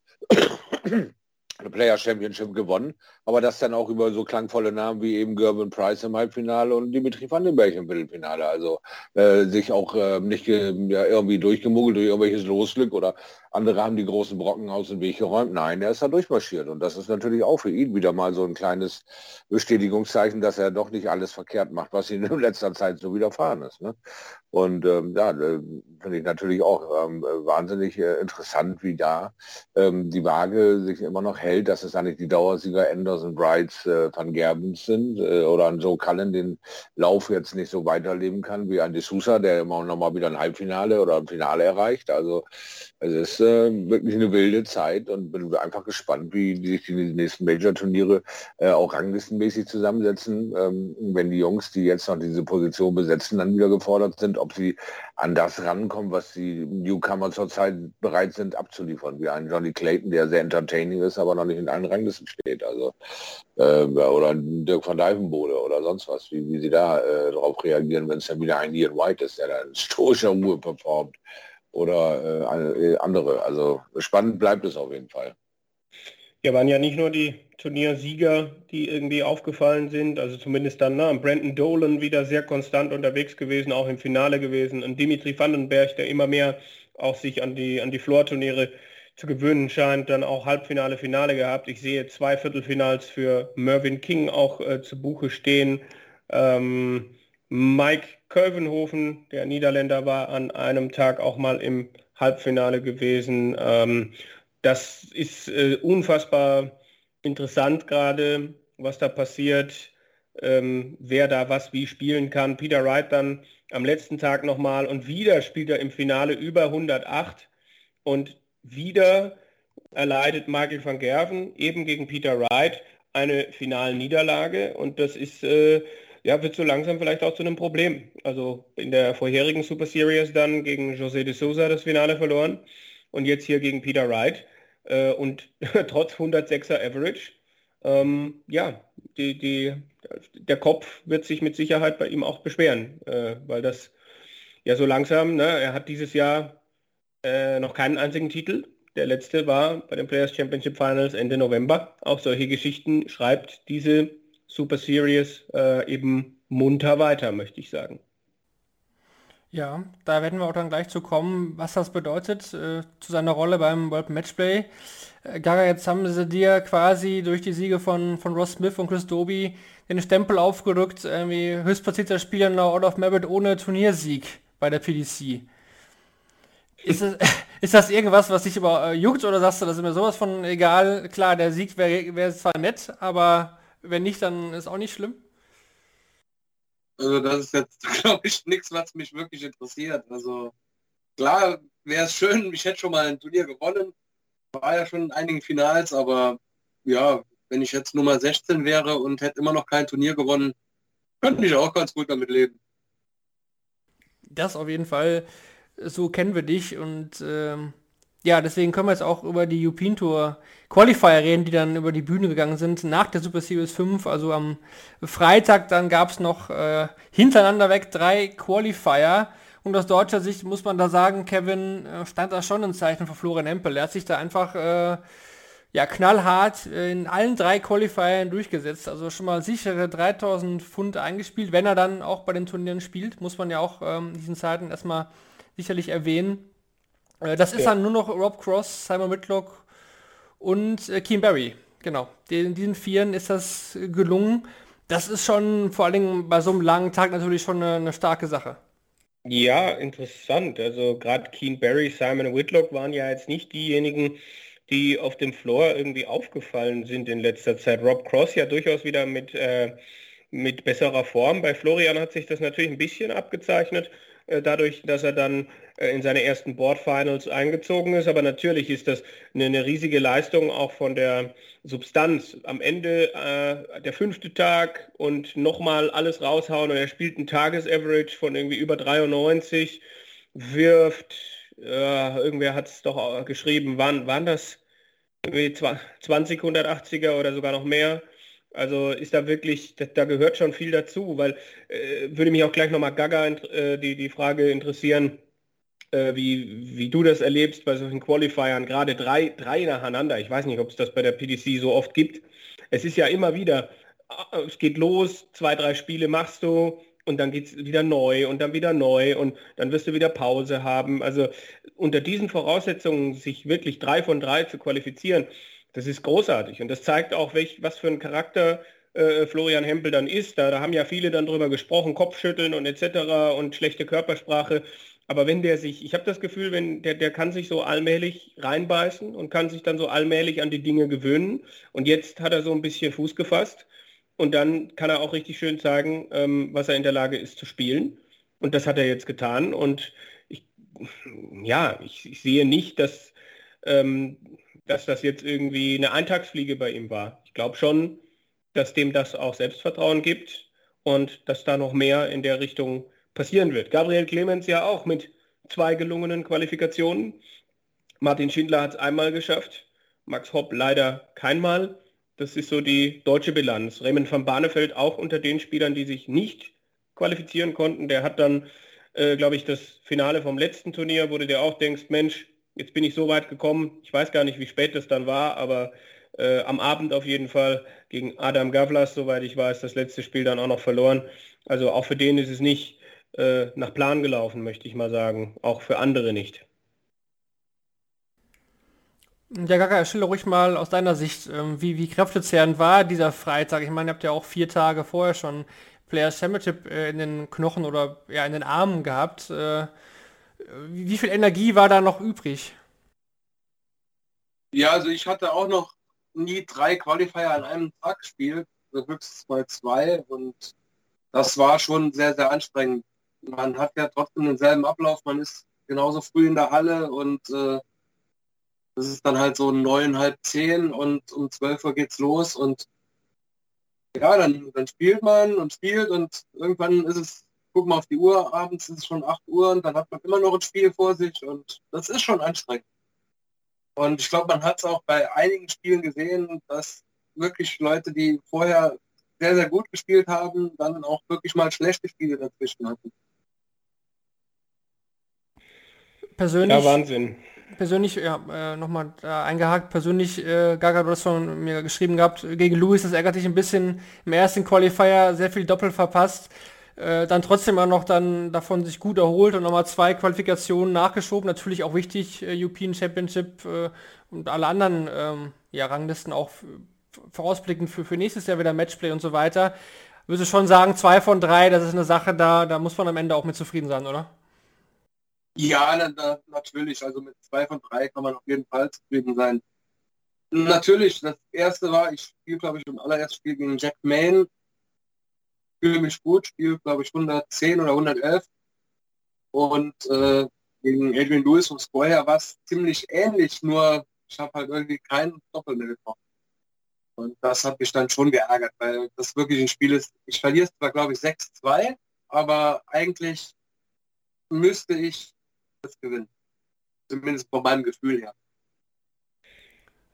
S3: Player Championship gewonnen, aber das dann auch über so klangvolle Namen wie eben Gerben Price im Halbfinale und Dimitri Vandenberg im Viertelfinale. Also äh, sich auch äh, nicht ja, irgendwie durchgemogelt durch irgendwelches Losglück oder andere haben die großen Brocken aus dem Weg geräumt. Nein, er ist da durchmarschiert und das ist natürlich auch für ihn wieder mal so ein kleines Bestätigungszeichen, dass er doch nicht alles verkehrt macht, was ihm in letzter Zeit so widerfahren ist. Ne? Und ähm, ja, äh, finde ich natürlich auch ähm, wahnsinnig äh, interessant, wie da ähm, die Waage sich immer noch hält, dass es eigentlich die Dauersieger Enders und Brights äh, van Gerbens sind äh, oder an Joe Cullen den Lauf jetzt nicht so weiterleben kann wie an De Sousa, der immer noch mal wieder ein Halbfinale oder ein Finale erreicht. Also es ist äh, wirklich eine wilde Zeit und bin einfach gespannt, wie sich die nächsten Major-Turniere äh, auch ranglistenmäßig zusammensetzen, ähm, wenn die Jungs, die jetzt noch diese Position besetzen, dann wieder gefordert sind, ob sie an das rankommen, was die Newcomer zurzeit bereit sind abzuliefern, wie ein Johnny Clayton, der sehr entertaining ist, aber noch nicht in allen Ranglisten steht. Also äh, oder Dirk van Dijvenbode oder sonst was, wie, wie sie da äh, darauf reagieren, wenn es dann wieder ein Ian White ist, der dann stoischer Ruhe performt oder äh, andere. Also spannend bleibt es auf jeden Fall.
S2: Ja, waren ja nicht nur die Turniersieger, die irgendwie aufgefallen sind, also zumindest dann na, Brandon Dolan wieder sehr konstant unterwegs gewesen, auch im Finale gewesen, und Dimitri Vandenberg, der immer mehr auch sich an die, an die Floor-Turniere zu gewöhnen scheint, dann auch Halbfinale, Finale gehabt. Ich sehe zwei Viertelfinals für Mervyn King auch äh, zu Buche stehen. Ähm, Mike Kölvenhofen, der Niederländer, war an einem Tag auch mal im Halbfinale gewesen. Ähm, das ist äh, unfassbar interessant gerade, was da passiert, ähm, wer da was wie spielen kann. Peter Wright dann am letzten Tag nochmal und wieder spielt er im Finale über 108 und wieder erleidet Michael van Gerven eben gegen Peter Wright eine Finalniederlage und das ist äh, ja, wird so langsam vielleicht auch zu einem Problem. Also in der vorherigen Super Series dann gegen José de Sousa das Finale verloren und jetzt hier gegen Peter Wright äh, und trotz 106er Average. Ähm, ja, die, die, der Kopf wird sich mit Sicherheit bei ihm auch beschweren, äh, weil das ja so langsam, ne, er hat dieses Jahr äh, noch keinen einzigen Titel. Der letzte war bei den Players Championship Finals Ende November. Auch solche Geschichten schreibt diese Super Series äh, eben munter weiter, möchte ich sagen.
S1: Ja, da werden wir auch dann gleich zu kommen, was das bedeutet äh, zu seiner Rolle beim World Matchplay. Äh, Gaga, jetzt haben sie dir quasi durch die Siege von, von Ross Smith und Chris Doby den Stempel aufgerückt, irgendwie höchstplatzierter Spieler in Out of Merit ohne Turniersieg bei der PDC. Ist das, ist das irgendwas, was dich über äh, oder sagst du, das ist mir sowas von egal? Klar, der Sieg wäre wär zwar nett, aber wenn nicht, dann ist auch nicht schlimm.
S4: Also das ist jetzt, glaube ich, nichts, was mich wirklich interessiert. Also klar wäre es schön, ich hätte schon mal ein Turnier gewonnen. War ja schon in einigen Finals, aber ja, wenn ich jetzt Nummer 16 wäre und hätte immer noch kein Turnier gewonnen, könnte ich auch ganz gut damit leben.
S1: Das auf jeden Fall. So kennen wir dich und ähm, ja, deswegen können wir jetzt auch über die European Tour Qualifier reden, die dann über die Bühne gegangen sind nach der Super Series 5. Also am Freitag dann gab es noch äh, hintereinander weg drei Qualifier. Und aus deutscher Sicht muss man da sagen, Kevin äh, stand da schon ein Zeichen für Florian Empel. Er hat sich da einfach äh, ja, knallhart in allen drei Qualifiern durchgesetzt. Also schon mal sichere 3000 Pfund eingespielt, wenn er dann auch bei den Turnieren spielt, muss man ja auch ähm, diesen Zeiten erstmal sicherlich erwähnen. Äh, das ist ja. dann nur noch Rob Cross, Simon Whitlock und äh, Keen Barry. Genau. Den, diesen Vieren ist das gelungen. Das ist schon vor allen Dingen bei so einem langen Tag natürlich schon eine, eine starke Sache.
S2: Ja, interessant. Also gerade Keen Barry, Simon Whitlock waren ja jetzt nicht diejenigen, die auf dem Floor irgendwie aufgefallen sind in letzter Zeit. Rob Cross ja durchaus wieder mit, äh, mit besserer Form. Bei Florian hat sich das natürlich ein bisschen abgezeichnet. Äh, dadurch, dass er dann äh, in seine ersten Board Finals eingezogen ist. Aber natürlich ist das eine, eine riesige Leistung auch von der Substanz. Am Ende äh, der fünfte Tag und nochmal alles raushauen und er spielt ein Tagesaverage von irgendwie über 93, wirft, äh, irgendwer hat es doch geschrieben, waren, waren das irgendwie 20 180er oder sogar noch mehr? Also ist da wirklich, da, da gehört schon viel dazu, weil äh, würde mich auch gleich nochmal Gaga äh, die, die Frage interessieren, äh, wie, wie du das erlebst bei solchen Qualifiern, gerade drei, drei nacheinander. Ich weiß nicht, ob es das bei der PDC so oft gibt. Es ist ja immer wieder, äh, es geht los, zwei, drei Spiele machst du und dann geht es wieder neu und dann wieder neu und dann wirst du wieder Pause haben. Also unter diesen Voraussetzungen sich wirklich drei von drei zu qualifizieren, das ist großartig und das zeigt auch, welch, was für einen Charakter äh, Florian Hempel dann ist. Da, da haben ja viele dann drüber gesprochen, Kopfschütteln und etc. und schlechte Körpersprache. Aber wenn der sich, ich habe das Gefühl, wenn der, der kann sich so allmählich reinbeißen und kann sich dann so allmählich an die Dinge gewöhnen. Und jetzt hat er so ein bisschen Fuß gefasst und dann kann er auch richtig schön zeigen, ähm, was er in der Lage ist zu spielen. Und das hat er jetzt getan. Und ich, ja, ich, ich sehe nicht, dass, ähm, dass das jetzt irgendwie eine Eintagsfliege bei ihm war. Ich glaube schon, dass dem das auch Selbstvertrauen gibt und dass da noch mehr in der Richtung passieren wird. Gabriel Clemens ja auch mit zwei gelungenen Qualifikationen. Martin Schindler hat es einmal geschafft, Max Hopp leider keinmal. Das ist so die deutsche Bilanz. Raymond van Barneveld auch unter den Spielern, die sich nicht qualifizieren konnten. Der hat dann, äh, glaube ich, das Finale vom letzten Turnier, wo du dir auch denkst, Mensch, jetzt bin ich so weit gekommen. Ich weiß gar nicht, wie spät das dann war, aber äh, am Abend auf jeden Fall gegen Adam Gavlas, soweit ich weiß, das letzte Spiel dann auch noch verloren. Also auch für den ist es nicht äh, nach Plan gelaufen, möchte ich mal sagen. Auch für andere nicht.
S1: Ja, Gaga, stelle ruhig mal aus deiner Sicht, ähm, wie, wie kräftezehrend war dieser Freitag? Ich meine, ihr habt ja auch vier Tage vorher schon Players Championship äh, in den Knochen oder ja in den Armen gehabt. Wie, viel Energie war da noch übrig?
S4: Ja, also ich hatte auch noch nie drei Qualifier an einem Tag gespielt, höchstens mal zwei. Und das war schon sehr, sehr anstrengend. Man hat ja trotzdem denselben Ablauf, man ist genauso früh in der Halle und äh, das ist dann halt so neun, halb zehn und um zwölf Uhr geht's los. Und ja, dann, dann spielt man und spielt und irgendwann ist es, guck mal auf die Uhr, abends ist es schon 8 Uhr und dann hat man immer noch ein Spiel vor sich und das ist schon anstrengend. Und ich glaube, man hat es auch bei einigen Spielen gesehen, dass wirklich Leute, die vorher sehr, sehr gut gespielt haben, dann auch wirklich mal schlechte Spiele dazwischen hatten.
S1: persönlich.
S2: Ja, Wahnsinn.
S1: Persönlich, ja, äh, nochmal eingehakt, persönlich, äh, Gaga, du hast von mir geschrieben gehabt, gegen Louis, das ärgert dich ein bisschen im ersten Qualifier, sehr viel Doppel verpasst, äh, dann trotzdem auch noch dann davon sich gut erholt und nochmal zwei Qualifikationen nachgeschoben, natürlich auch wichtig, äh, European Championship äh, und alle anderen ähm, ja, Ranglisten auch vorausblickend für, für nächstes Jahr wieder Matchplay und so weiter. Würde schon sagen, zwei von drei, das ist eine Sache, da, da muss man am Ende auch mit zufrieden sein, oder?
S4: Ja, na, na, natürlich. Also mit zwei von drei kann man auf jeden Fall zufrieden sein. Natürlich, das erste war, ich spiele, glaube ich, im allerersten Spiel gegen Jack Main. Fühle mich gut, spiele, glaube ich, 110 oder 111. Und äh, gegen Adrian Lewis vom vorher war es ziemlich ähnlich, nur ich habe halt irgendwie keinen Doppel mehr getroffen. Und das hat mich dann schon geärgert, weil das wirklich ein Spiel ist. Ich verliere zwar, glaube ich, 6-2, aber eigentlich müsste ich das gewinnen. Zumindest von meinem Gefühl her.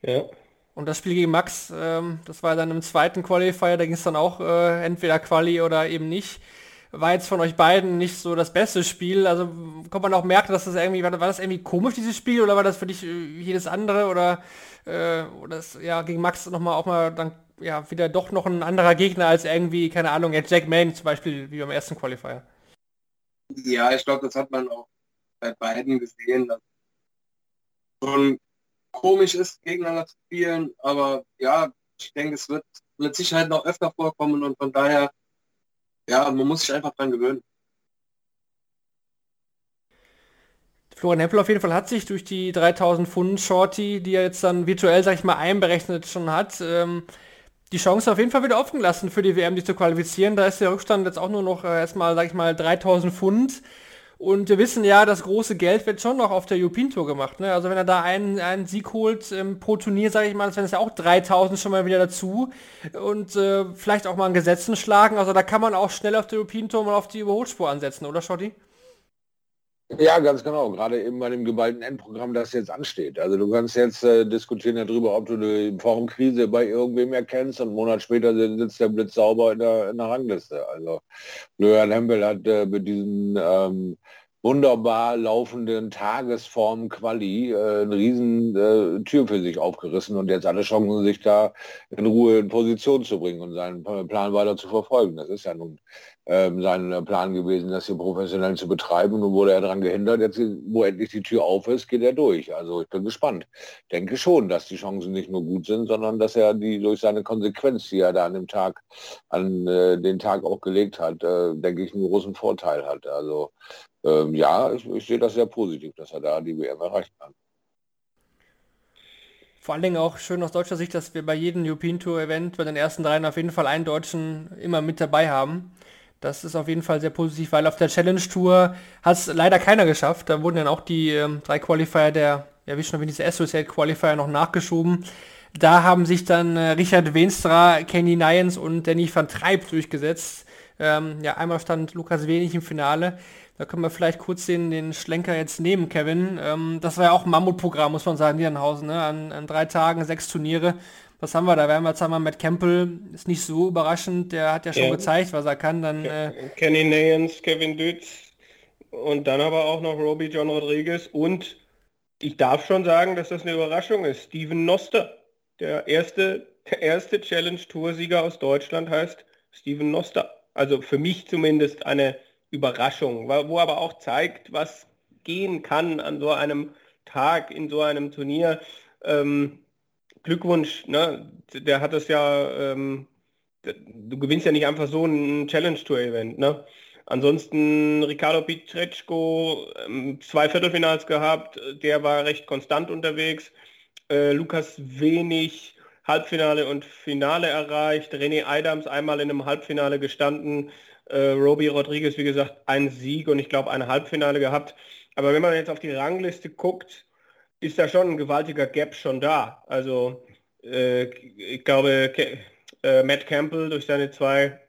S1: Ja. Und das Spiel gegen Max, ähm, das war dann im zweiten Qualifier, da ging es dann auch äh, entweder Quali oder eben nicht. War jetzt von euch beiden nicht so das beste Spiel. Also kann man auch merken, dass das irgendwie, war, war das irgendwie komisch, dieses Spiel, oder war das für dich äh, jedes andere oder, äh, das, ja, gegen Max nochmal auch mal dann ja wieder doch noch ein anderer Gegner als irgendwie, keine Ahnung, jetzt Jack Main zum Beispiel, wie beim ersten Qualifier.
S4: Ja, ich glaube, das hat man auch bei beiden gesehen, dass schon komisch ist, gegeneinander zu spielen. Aber ja, ich denke, es wird mit Sicherheit noch öfter vorkommen und von daher, ja, man muss sich einfach dran gewöhnen.
S1: Florian Hempel auf jeden Fall hat sich durch die 3000 Pfund Shorty, die er jetzt dann virtuell, sag ich mal, einberechnet schon hat, ähm, die Chance auf jeden Fall wieder offen gelassen für die WM, die zu qualifizieren. Da ist der Rückstand jetzt auch nur noch äh, erstmal, sag ich mal, 3000 Pfund. Und wir wissen ja, das große Geld wird schon noch auf der European Tour gemacht. Ne? Also wenn er da einen, einen Sieg holt ähm, pro Turnier, sage ich mal, dann ist ja auch 3000 schon mal wieder dazu. Und äh, vielleicht auch mal ein Gesetzen schlagen. Also da kann man auch schnell auf der European Tour mal auf die Überholspur ansetzen, oder Schotti?
S3: Ja, ganz genau. Gerade eben bei dem geballten Endprogramm, das jetzt ansteht. Also du kannst jetzt äh, diskutieren darüber, ob du die Formkrise bei irgendwem erkennst und einen Monat später sitzt der Blitz sauber in der, in der Rangliste. Also Florian Hempel hat äh, mit diesen ähm, wunderbar laufenden Tagesform Quali äh, eine riesen äh, Tür für sich aufgerissen und jetzt alle Chancen, sich da in Ruhe in Position zu bringen und seinen Plan weiter zu verfolgen. Das ist ja nun ähm, sein Plan gewesen, das hier professionell zu betreiben. Nun wurde er daran gehindert. Jetzt, wo endlich die Tür auf ist, geht er durch. Also ich bin gespannt. Denke schon, dass die Chancen nicht nur gut sind, sondern dass er die durch seine Konsequenz, die er da an dem Tag, an äh, den Tag auch gelegt hat, äh, denke ich, einen großen Vorteil hat. Also ähm, ja, ich, ich sehe das sehr positiv, dass er da die WM erreichen kann.
S1: Vor allen Dingen auch schön aus deutscher Sicht, dass wir bei jedem European Tour Event bei den ersten dreien auf jeden Fall einen Deutschen immer mit dabei haben. Das ist auf jeden Fall sehr positiv, weil auf der Challenge Tour hat es leider keiner geschafft. Da wurden dann auch die ähm, drei Qualifier der, ja wie schon erwähnt, diese Associate Qualifier noch nachgeschoben. Da haben sich dann äh, Richard Wenstra, Kenny Nyans und Danny van Treib durchgesetzt. Ähm, ja, einmal stand Lukas Wenig im Finale. Da können wir vielleicht kurz den, den Schlenker jetzt nehmen, Kevin. Ähm, das war ja auch ein Mammutprogramm, muss man sagen, Niedernhausen. Ne? An, an drei Tagen sechs Turniere was haben wir da? Wir haben jetzt einmal Matt Campbell, ist nicht so überraschend, der hat ja schon ja. gezeigt, was er kann. Dann,
S2: äh Kenny Nayans, Kevin Dütz und dann aber auch noch Robbie John Rodriguez und ich darf schon sagen, dass das eine Überraschung ist. Steven Noster, der erste, der erste Challenge-Tour-Sieger aus Deutschland heißt Steven Noster. Also für mich zumindest eine Überraschung, wo aber auch zeigt, was gehen kann an so einem Tag, in so einem Turnier. Ähm, Glückwunsch, ne? Der hat das ja, ähm, du gewinnst ja nicht einfach so ein Challenge-Tour-Event, ne? Ansonsten Ricardo Pietreczko, ähm, zwei Viertelfinals gehabt, der war recht konstant unterwegs. Äh, Lukas Wenig, Halbfinale und Finale erreicht. René Adams einmal in einem Halbfinale gestanden. Äh, Roby Rodriguez, wie gesagt, ein Sieg und ich glaube ein Halbfinale gehabt. Aber wenn man jetzt auf die Rangliste guckt, ist da schon ein gewaltiger Gap schon da. Also äh, ich glaube, Ke äh, Matt Campbell durch seine zwei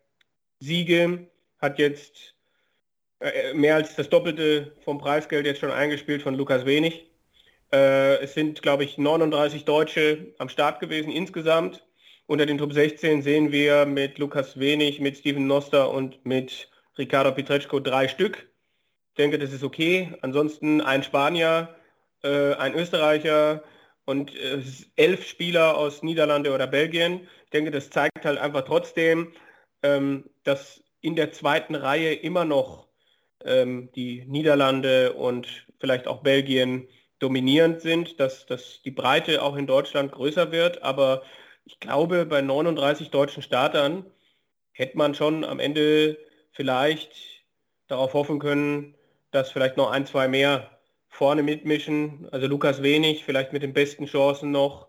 S2: Siege hat jetzt äh, mehr als das Doppelte vom Preisgeld jetzt schon eingespielt von Lukas Wenig. Äh, es sind, glaube ich, 39 Deutsche am Start gewesen insgesamt. Unter den Top 16 sehen wir mit Lukas Wenig, mit Steven Noster und mit Ricardo Pietreczko drei Stück. Ich denke, das ist okay. Ansonsten ein Spanier, äh, ein Österreicher und äh, elf Spieler aus Niederlande oder Belgien. Ich denke, das zeigt halt einfach trotzdem, ähm, dass in der zweiten Reihe immer noch ähm, die Niederlande und vielleicht auch Belgien dominierend sind, dass, dass die Breite auch in Deutschland größer wird. Aber ich glaube, bei 39 deutschen Startern hätte man schon am Ende vielleicht darauf hoffen können, dass vielleicht noch ein, zwei mehr vorne mitmischen. Also Lukas Wenig, vielleicht mit den besten Chancen noch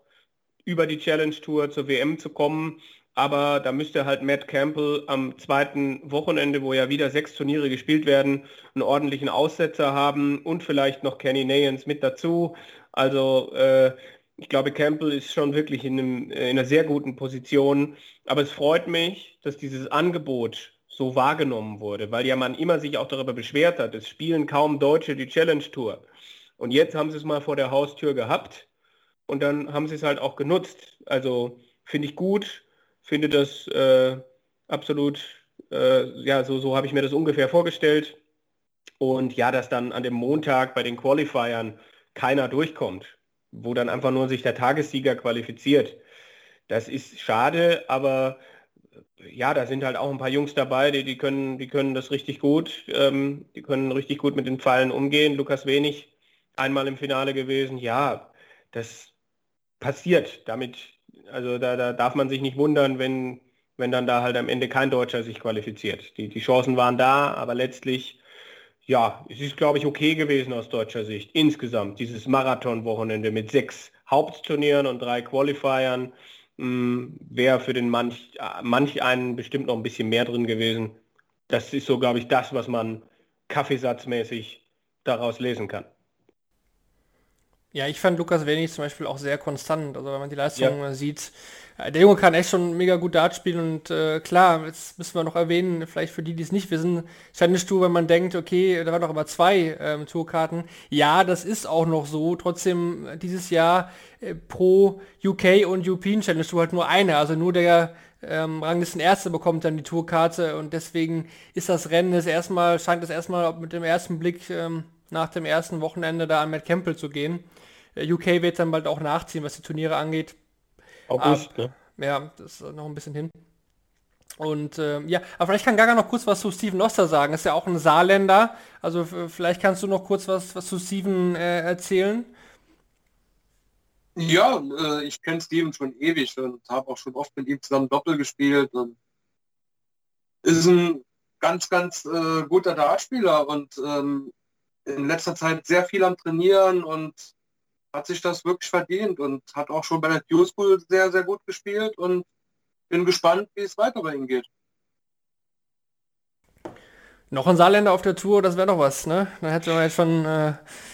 S2: über die Challenge Tour zur WM zu kommen. Aber da müsste halt Matt Campbell am zweiten Wochenende, wo ja wieder sechs Turniere gespielt werden, einen ordentlichen Aussetzer haben und vielleicht noch Kenny Nayans mit dazu. Also äh, ich glaube, Campbell ist schon wirklich in, einem, in einer sehr guten Position. Aber es freut mich, dass dieses Angebot so wahrgenommen wurde, weil ja man immer sich auch darüber beschwert hat, es spielen kaum Deutsche die Challenge Tour. Und jetzt haben sie es mal vor der Haustür gehabt und dann haben sie es halt auch genutzt. Also finde ich gut, finde das äh, absolut, äh, ja, so, so habe ich mir das ungefähr vorgestellt. Und ja, dass dann an dem Montag bei den Qualifiern keiner durchkommt, wo dann einfach nur sich der Tagessieger qualifiziert. Das ist schade, aber ja, da sind halt auch ein paar Jungs dabei, die, die, können, die können das richtig gut. Ähm, die können richtig gut mit den Pfeilen umgehen. Lukas Wenig einmal im Finale gewesen. Ja, das passiert. Damit, also da, da darf man sich nicht wundern, wenn, wenn dann da halt am Ende kein Deutscher sich qualifiziert. Die, die Chancen waren da, aber letztlich, ja, es ist, glaube ich, okay gewesen aus deutscher Sicht. Insgesamt dieses Marathon-Wochenende mit sechs Hauptturnieren und drei Qualifiern hm, wäre für den manch, manch einen bestimmt noch ein bisschen mehr drin gewesen. Das ist so, glaube ich, das, was man kaffeesatzmäßig daraus lesen kann.
S1: Ja, ich fand Lukas Wenig zum Beispiel auch sehr konstant. Also wenn man die Leistung ja. sieht, äh, der Junge kann echt schon mega gut Dart spielen und äh, klar, jetzt müssen wir noch erwähnen, vielleicht für die, die es nicht wissen, Challenge Tour, wenn man denkt, okay, da waren doch immer zwei ähm, Tourkarten. Ja, das ist auch noch so. Trotzdem äh, dieses Jahr äh, pro UK und European Challenge Tour halt nur eine. Also nur der ähm, Ranglisten Erste bekommt dann die Tourkarte und deswegen ist das Rennen das erstmal, scheint das erstmal mit dem ersten Blick ähm, nach dem ersten Wochenende da an Matt Campbell zu gehen. Äh, UK wird dann bald auch nachziehen, was die Turniere angeht.
S2: August, ne?
S1: Ja, das ist noch ein bisschen hin. Und äh, ja, aber vielleicht kann Gaga noch kurz was zu Steven Oster sagen. Ist ja auch ein Saarländer. Also vielleicht kannst du noch kurz was, was zu Steven äh, erzählen.
S4: Ja, äh, ich kenne Steven schon ewig und habe auch schon oft mit ihm zusammen Doppel gespielt und ist ein ganz, ganz äh, guter Dartspieler und ähm, in letzter Zeit sehr viel am Trainieren und hat sich das wirklich verdient und hat auch schon bei der Q School sehr, sehr gut gespielt und bin gespannt, wie es weiter bei ihm geht.
S1: Noch ein Saarländer auf der Tour, das wäre doch was, ne? Dann hätten wir jetzt schon, äh,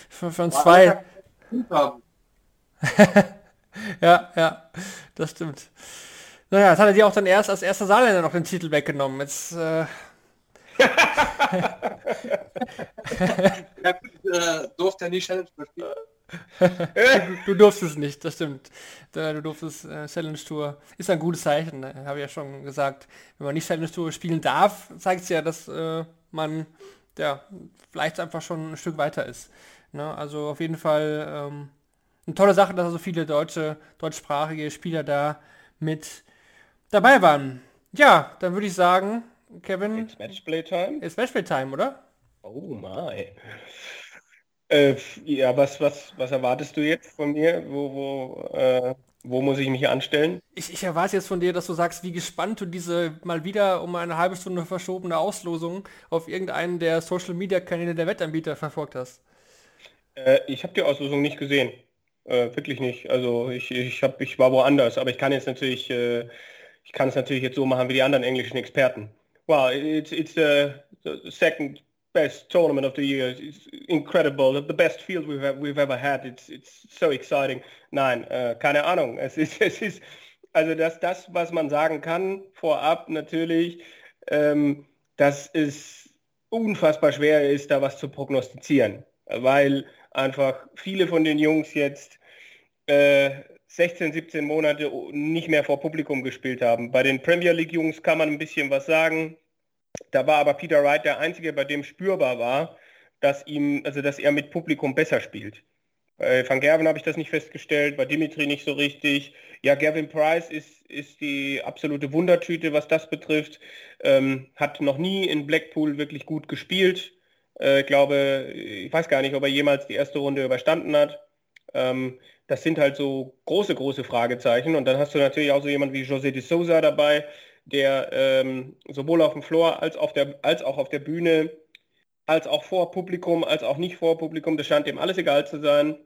S1: schon, schon zwei. ja, ja, das stimmt. Naja, jetzt hat er dir auch dann erst als erster Saarländer noch den Titel weggenommen. Jetzt. Äh...
S4: ja, äh, durfte er nicht Challenge spielen
S1: du durftest nicht, das stimmt. Du durftest äh, Challenge Tour. Ist ein gutes Zeichen, ne? habe ich ja schon gesagt. Wenn man nicht Challenge Tour spielen darf, zeigt es ja, dass äh, man ja, vielleicht einfach schon ein Stück weiter ist. Ne? Also auf jeden Fall ähm, eine tolle Sache, dass so viele deutsche, deutschsprachige Spieler da mit dabei waren. Ja, dann würde ich sagen, Kevin.
S2: It's Matchplay Time.
S1: It's Matchplay Time, oder?
S2: Oh my. Äh, ja, was, was, was erwartest du jetzt von mir? Wo, wo, äh, wo muss ich mich anstellen?
S1: Ich, ich erwarte jetzt von dir, dass du sagst, wie gespannt du diese mal wieder um eine halbe Stunde verschobene Auslosung auf irgendeinen der Social Media Kanäle der Wettanbieter verfolgt hast.
S2: Äh, ich habe die Auslosung nicht gesehen. Äh, wirklich nicht. Also ich, ich, hab, ich war woanders, aber ich kann jetzt natürlich, äh, ich kann es natürlich jetzt so machen wie die anderen englischen Experten. Well, it's, it's the, the second best tournament of the year. It's incredible. The best field we've, we've ever had. It's, it's so exciting. Nein, äh, keine Ahnung. Es ist, es ist, also das, das, was man sagen kann, vorab natürlich, ähm, dass es unfassbar schwer ist, da was zu prognostizieren. Weil einfach viele von den Jungs jetzt äh, 16, 17 Monate nicht mehr vor Publikum gespielt haben. Bei den Premier League Jungs kann man ein bisschen was sagen. Da war aber Peter Wright der Einzige, bei dem spürbar war, dass ihm, also dass er mit Publikum besser spielt. Bei Van Gerven habe ich das nicht festgestellt, bei Dimitri nicht so richtig. Ja, Gavin Price ist, ist die absolute Wundertüte, was das betrifft. Ähm, hat noch nie in Blackpool wirklich gut gespielt. Äh, ich glaube, ich weiß gar nicht, ob er jemals die erste Runde überstanden hat. Ähm, das sind halt so große, große Fragezeichen. Und dann hast du natürlich auch so jemand wie José de Souza dabei, der ähm, sowohl auf dem Floor als, auf der, als auch auf der Bühne, als auch vor Publikum, als auch nicht vor Publikum, das scheint dem alles egal zu sein.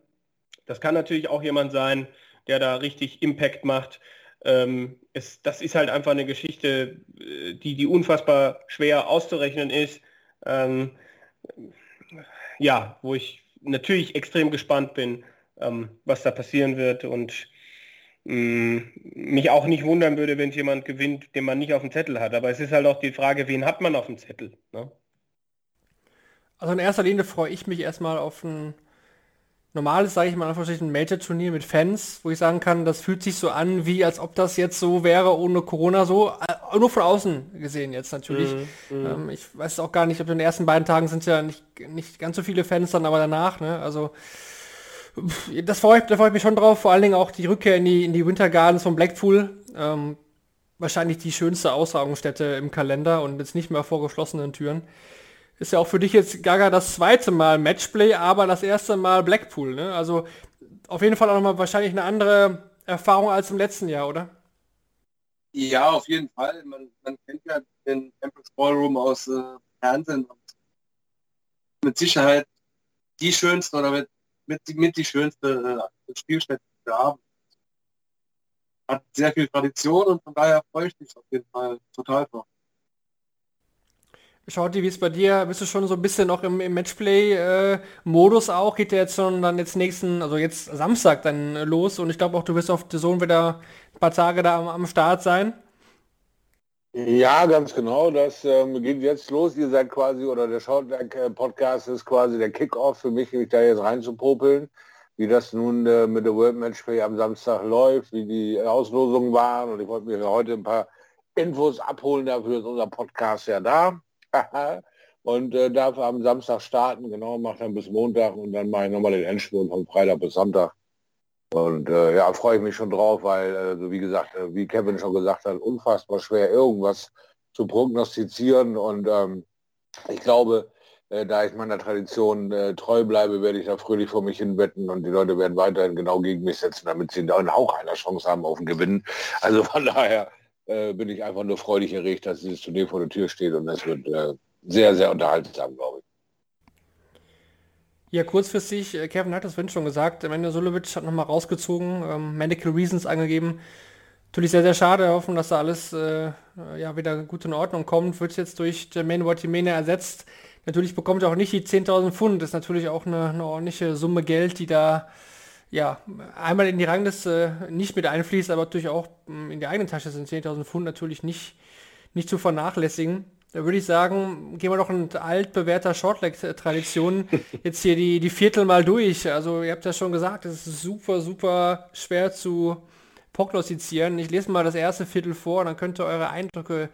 S2: Das kann natürlich auch jemand sein, der da richtig Impact macht. Ähm, es, das ist halt einfach eine Geschichte, äh, die, die unfassbar schwer auszurechnen ist. Ähm, ja, wo ich natürlich extrem gespannt bin, ähm, was da passieren wird und Mm, mich auch nicht wundern würde, wenn es jemand gewinnt, den man nicht auf dem Zettel hat. Aber es ist halt auch die Frage, wen hat man auf dem Zettel? Ne?
S1: Also in erster Linie freue ich mich erstmal auf ein normales, sage ich mal, ein Major-Turnier mit Fans, wo ich sagen kann, das fühlt sich so an, wie als ob das jetzt so wäre ohne Corona so, äh, nur von außen gesehen jetzt natürlich. Mm, mm. Ähm, ich weiß auch gar nicht, ob in den ersten beiden Tagen sind ja nicht, nicht ganz so viele Fans dann, aber danach, ne? Also das freue ich, da freue ich mich schon drauf, vor allen Dingen auch die Rückkehr in die, in die Winter Gardens von Blackpool. Ähm, wahrscheinlich die schönste Austragungsstätte im Kalender und jetzt nicht mehr vor geschlossenen Türen. Ist ja auch für dich jetzt Gaga das zweite Mal Matchplay, aber das erste Mal Blackpool. Ne? Also auf jeden Fall auch nochmal wahrscheinlich eine andere Erfahrung als im letzten Jahr, oder?
S4: Ja, auf jeden Fall. Man, man kennt ja den Empress Ballroom aus äh, Fernsehen mit Sicherheit die schönste oder mit mit, mit die schönste äh, Spielstätte, die wir haben. Hat sehr viel Tradition und von daher freue ich mich auf jeden Fall total drauf.
S1: Schaut wie es bei dir? Bist du schon so ein bisschen noch im, im Matchplay-Modus äh, auch? Geht der jetzt schon dann jetzt nächsten, also jetzt Samstag dann los und ich glaube auch, du wirst auf der Sohn wieder ein paar Tage da am, am Start sein.
S3: Ja, ganz genau. Das ähm, geht jetzt los. Ihr seid quasi, oder der Shortback-Podcast ist quasi der Kickoff für mich, mich da jetzt reinzupopeln, wie das nun äh, mit der World Match Play am Samstag läuft, wie die Auslosungen waren. Und ich wollte mir heute ein paar Infos abholen, dafür ist unser Podcast ja da. und äh, darf am Samstag starten, genau, macht dann bis Montag und dann mache ich nochmal den Endspurt von Freitag bis Sonntag. Und äh, ja, freue ich mich schon drauf, weil, äh, so wie gesagt, äh, wie Kevin schon gesagt hat, unfassbar schwer irgendwas zu prognostizieren. Und ähm, ich glaube, äh, da ich meiner Tradition äh, treu bleibe, werde ich da fröhlich vor mich hin wetten und die Leute werden weiterhin genau gegen mich setzen, damit sie da auch einer Chance haben auf den Gewinn. Also von daher äh, bin ich einfach nur freudig erregt, dass dieses Turnier vor der Tür steht und es wird sehr, sehr unterhaltsam, glaube ich.
S1: Ja, kurzfristig, äh, Kevin hat es vorhin schon gesagt, Amanda Sulovic hat nochmal rausgezogen, ähm, Medical Reasons angegeben. Natürlich sehr, sehr schade, hoffen, dass da alles äh, ja, wieder gut in Ordnung kommt. Wird jetzt durch Jermaine Watimena ersetzt. Natürlich bekommt er auch nicht die 10.000 Pfund. Das ist natürlich auch eine, eine, ordentliche Summe Geld, die da ja einmal in die Rangliste nicht mit einfließt, aber natürlich auch hm, in die eigene Tasche sind 10.000 Pfund natürlich nicht, nicht zu vernachlässigen. Da würde ich sagen, gehen wir doch in altbewährter Shortleg-Tradition jetzt hier die, die Viertel mal durch. Also ihr habt ja schon gesagt, es ist super, super schwer zu prognostizieren. Ich lese mal das erste Viertel vor, dann könnt ihr eure Eindrücke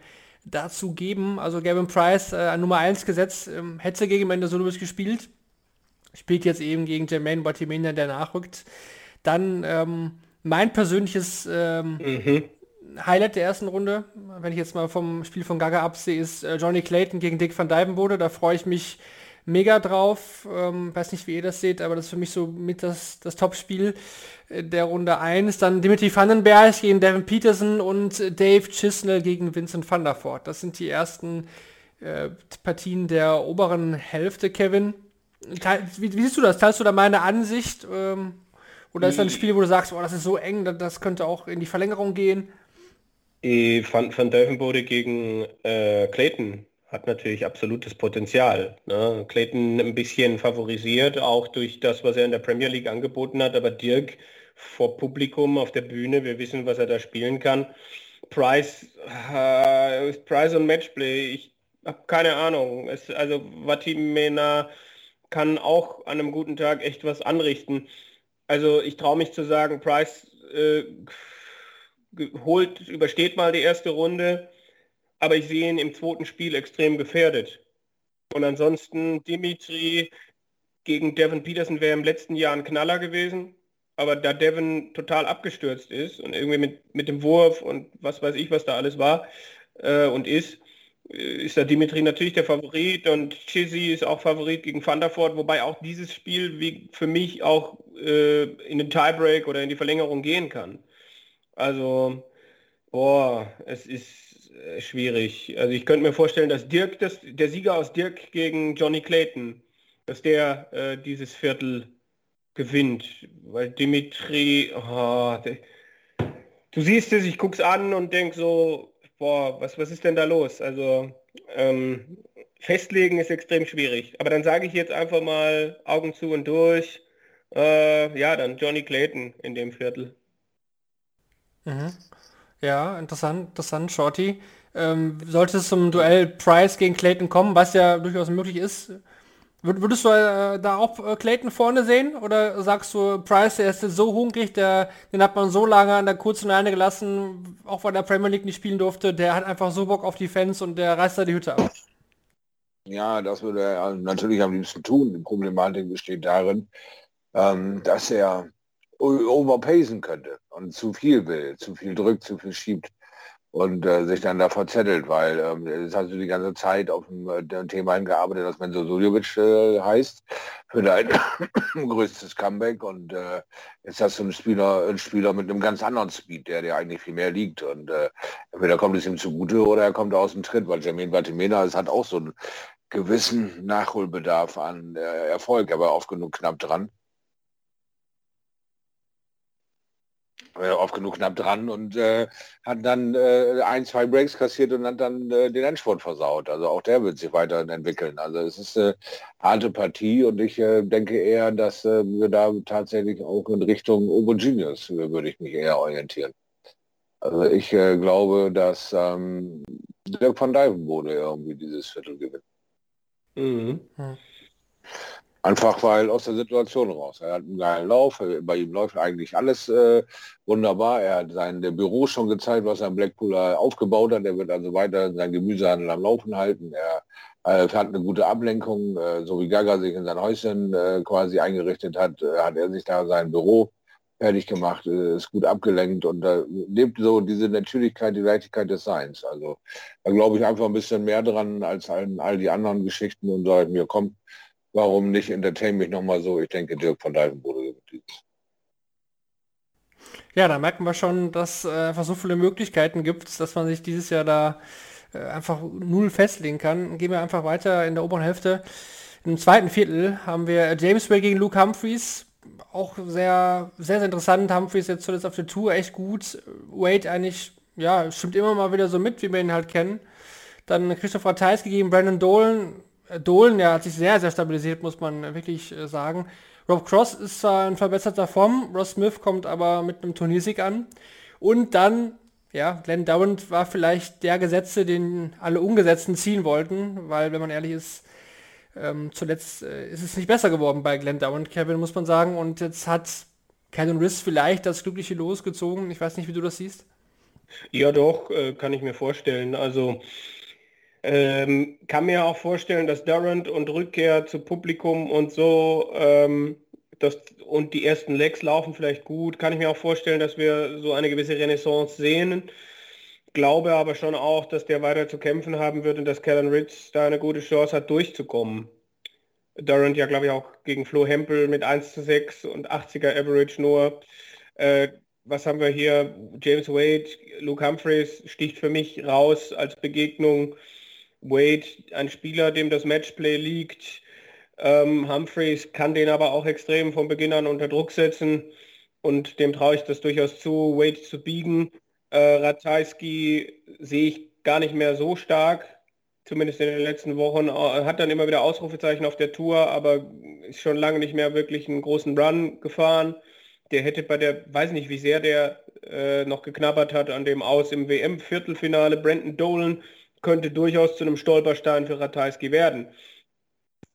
S1: dazu geben. Also Gavin Price äh, Nummer 1 gesetzt, ähm, hätte gegen Mendozovic gespielt. Spielt jetzt eben gegen Jermaine Batimena, der nachrückt. Dann ähm, mein persönliches ähm, mhm. Highlight der ersten Runde, wenn ich jetzt mal vom Spiel von Gaga absehe, ist äh, Johnny Clayton gegen Dick van Dijvenbode. Da freue ich mich mega drauf. Ähm, weiß nicht, wie ihr das seht, aber das ist für mich so mit das, das Top-Spiel äh, der Runde 1. Dann Dimitri Vandenberg gegen Devin Peterson und Dave Chisnell gegen Vincent van der Voort. Das sind die ersten äh, Partien der oberen Hälfte, Kevin. Wie, wie, siehst du das? Teilst du da meine Ansicht? Ähm, oder ist das ein Spiel, wo du sagst, oh, das ist so eng, das könnte auch in die Verlängerung gehen?
S2: Van, Van Dijvenbode gegen äh, Clayton hat natürlich absolutes Potenzial. Ne? Clayton ein bisschen favorisiert, auch durch das, was er in der Premier League angeboten hat, aber Dirk vor Publikum auf der Bühne, wir wissen, was er da spielen kann. Price, äh, Price und Matchplay, ich habe keine Ahnung. Es, also Vatimena kann auch an einem guten Tag echt was anrichten. Also ich traue mich zu sagen, Price äh, holt, übersteht mal die erste Runde aber ich sehe ihn im zweiten Spiel extrem gefährdet. Und ansonsten Dimitri gegen Devin Peterson wäre im letzten Jahr ein Knaller gewesen. Aber da Devin total abgestürzt ist und irgendwie mit, mit dem Wurf und was weiß ich, was da alles war äh, und ist, äh, ist da Dimitri natürlich der Favorit und Chizzy ist auch Favorit gegen Voort, wobei auch dieses Spiel wie für mich auch äh, in den Tiebreak oder in die Verlängerung gehen kann. Also, boah, es ist äh, schwierig. Also ich könnte mir vorstellen, dass Dirk, das, der Sieger aus Dirk gegen Johnny Clayton, dass der äh, dieses Viertel gewinnt. Weil Dimitri, oh, der, du siehst es, ich guck's an und denk so, boah, was, was ist denn da los? Also ähm, festlegen ist extrem schwierig. Aber dann sage ich jetzt einfach mal Augen zu und durch. Äh, ja, dann Johnny Clayton in dem Viertel.
S1: Mhm. Ja, interessant, interessant, Shorty. Ähm, sollte es zum Duell Price gegen Clayton kommen, was ja durchaus möglich ist, würdest du äh, da auch äh, Clayton vorne sehen? Oder sagst du, Price, der ist so hungrig, der, den hat man so lange an der kurzen Leine gelassen, auch weil der Premier League nicht spielen durfte, der hat einfach so Bock auf die Fans und der reißt da die Hütte ab.
S3: Ja, das würde er natürlich am liebsten tun. Die Problematik besteht darin, ähm, dass er overpacen könnte und zu viel will, zu viel drückt, zu viel schiebt und äh, sich dann da verzettelt, weil ähm, es hast du die ganze Zeit auf dem äh, Thema hingearbeitet, dass Menzo Suljovic äh, heißt, für dein größtes Comeback und äh, jetzt hast du einen Spieler, einen Spieler mit einem ganz anderen Speed, der dir eigentlich viel mehr liegt und äh, entweder kommt es ihm zugute oder er kommt aus dem Tritt, weil Jermaine Batimena, es hat auch so einen gewissen Nachholbedarf an äh, Erfolg, aber oft genug knapp dran. äh, oft genug knapp dran und äh, hat dann äh, ein, zwei Breaks kassiert und hat dann äh, den Endspurt versaut. Also auch der wird sich weiterhin entwickeln. Also es ist eine harte Partie und ich äh, denke eher, dass äh, wir da tatsächlich auch in Richtung Obo Genius äh, würde ich mich eher orientieren. Also ich äh, glaube, dass ähm, Dirk van Dijvenbode irgendwie dieses Viertel gewinnt. Mhm. Einfach weil aus der Situation raus. Er hat einen geilen Lauf, bei ihm läuft eigentlich alles äh, wunderbar. Er hat sein Büro schon gezeigt, was er in Blackpool aufgebaut hat. Er wird also weiter sein Gemüsehandel am Laufen halten. Er äh, hat eine gute Ablenkung, äh, so wie Gaga sich in sein Häuschen äh, quasi eingerichtet hat, äh, hat er sich da sein Büro fertig gemacht, äh, ist gut abgelenkt und da lebt so diese Natürlichkeit, die Leichtigkeit des Seins. Also da glaube ich einfach ein bisschen mehr dran als all, all die anderen Geschichten und sage mir, komm, warum nicht entertain mich nochmal so? Ich denke, Dirk von Dijvenbode gewinnt.
S1: Ja, da merken wir schon, dass äh, einfach so viele Möglichkeiten gibt, dass man sich dieses Jahr da äh, einfach null festlegen kann. Gehen wir einfach weiter in der oberen Hälfte. Im zweiten Viertel haben wir James Way gegen Luke Humphreys. Auch sehr, sehr, sehr interessant. Humphreys jetzt zuletzt auf der Tour echt gut. Wade eigentlich, ja, stimmt immer mal wieder so mit, wie wir ihn halt kennen. Dann Christoph Ratajski gegen Brandon Dolan. Äh, Dolan, ja, hat sich sehr, sehr stabilisiert, muss man wirklich äh, sagen. Rob Cross ist zwar in verbesserter Form, Ross Smith kommt aber mit einem Turniersieg an. Und dann, ja, Glenn Dowland war vielleicht der Gesetze, den alle Ungesetzten ziehen wollten, weil, wenn man ehrlich ist, ähm, zuletzt äh, ist es nicht besser geworden bei Glenn Dowland, Kevin, muss man sagen. Und jetzt hat Calvin Riss vielleicht das glückliche Los gezogen. Ich weiß nicht, wie du das siehst.
S2: Ja, doch, äh, kann ich mir vorstellen. Also, ähm, kann mir auch vorstellen, dass Durant und Rückkehr zu Publikum und so ähm, das, und die ersten Legs laufen vielleicht gut. Kann ich mir auch vorstellen, dass wir so eine gewisse Renaissance sehen. Glaube aber schon auch, dass der weiter zu kämpfen haben wird und dass Kellen Ritz da eine gute Chance hat, durchzukommen. Durant ja, glaube ich, auch gegen Flo Hempel mit 1 zu 6 und 80er Average nur. Äh, was haben wir hier? James Wade, Luke Humphreys sticht für mich raus als Begegnung. Wade, ein Spieler, dem das Matchplay liegt. Ähm, Humphreys kann den aber auch extrem von Beginn an unter Druck setzen und dem traue ich das durchaus zu, Wade zu biegen. Äh, Ratajski sehe ich gar nicht mehr so stark, zumindest in den letzten Wochen. Hat dann immer wieder Ausrufezeichen auf der Tour, aber ist schon lange nicht mehr wirklich einen großen Run gefahren. Der hätte bei der, weiß nicht, wie sehr der äh, noch geknabbert hat an dem Aus im WM-Viertelfinale. Brandon Dolan könnte durchaus zu einem Stolperstein für Ratajski werden.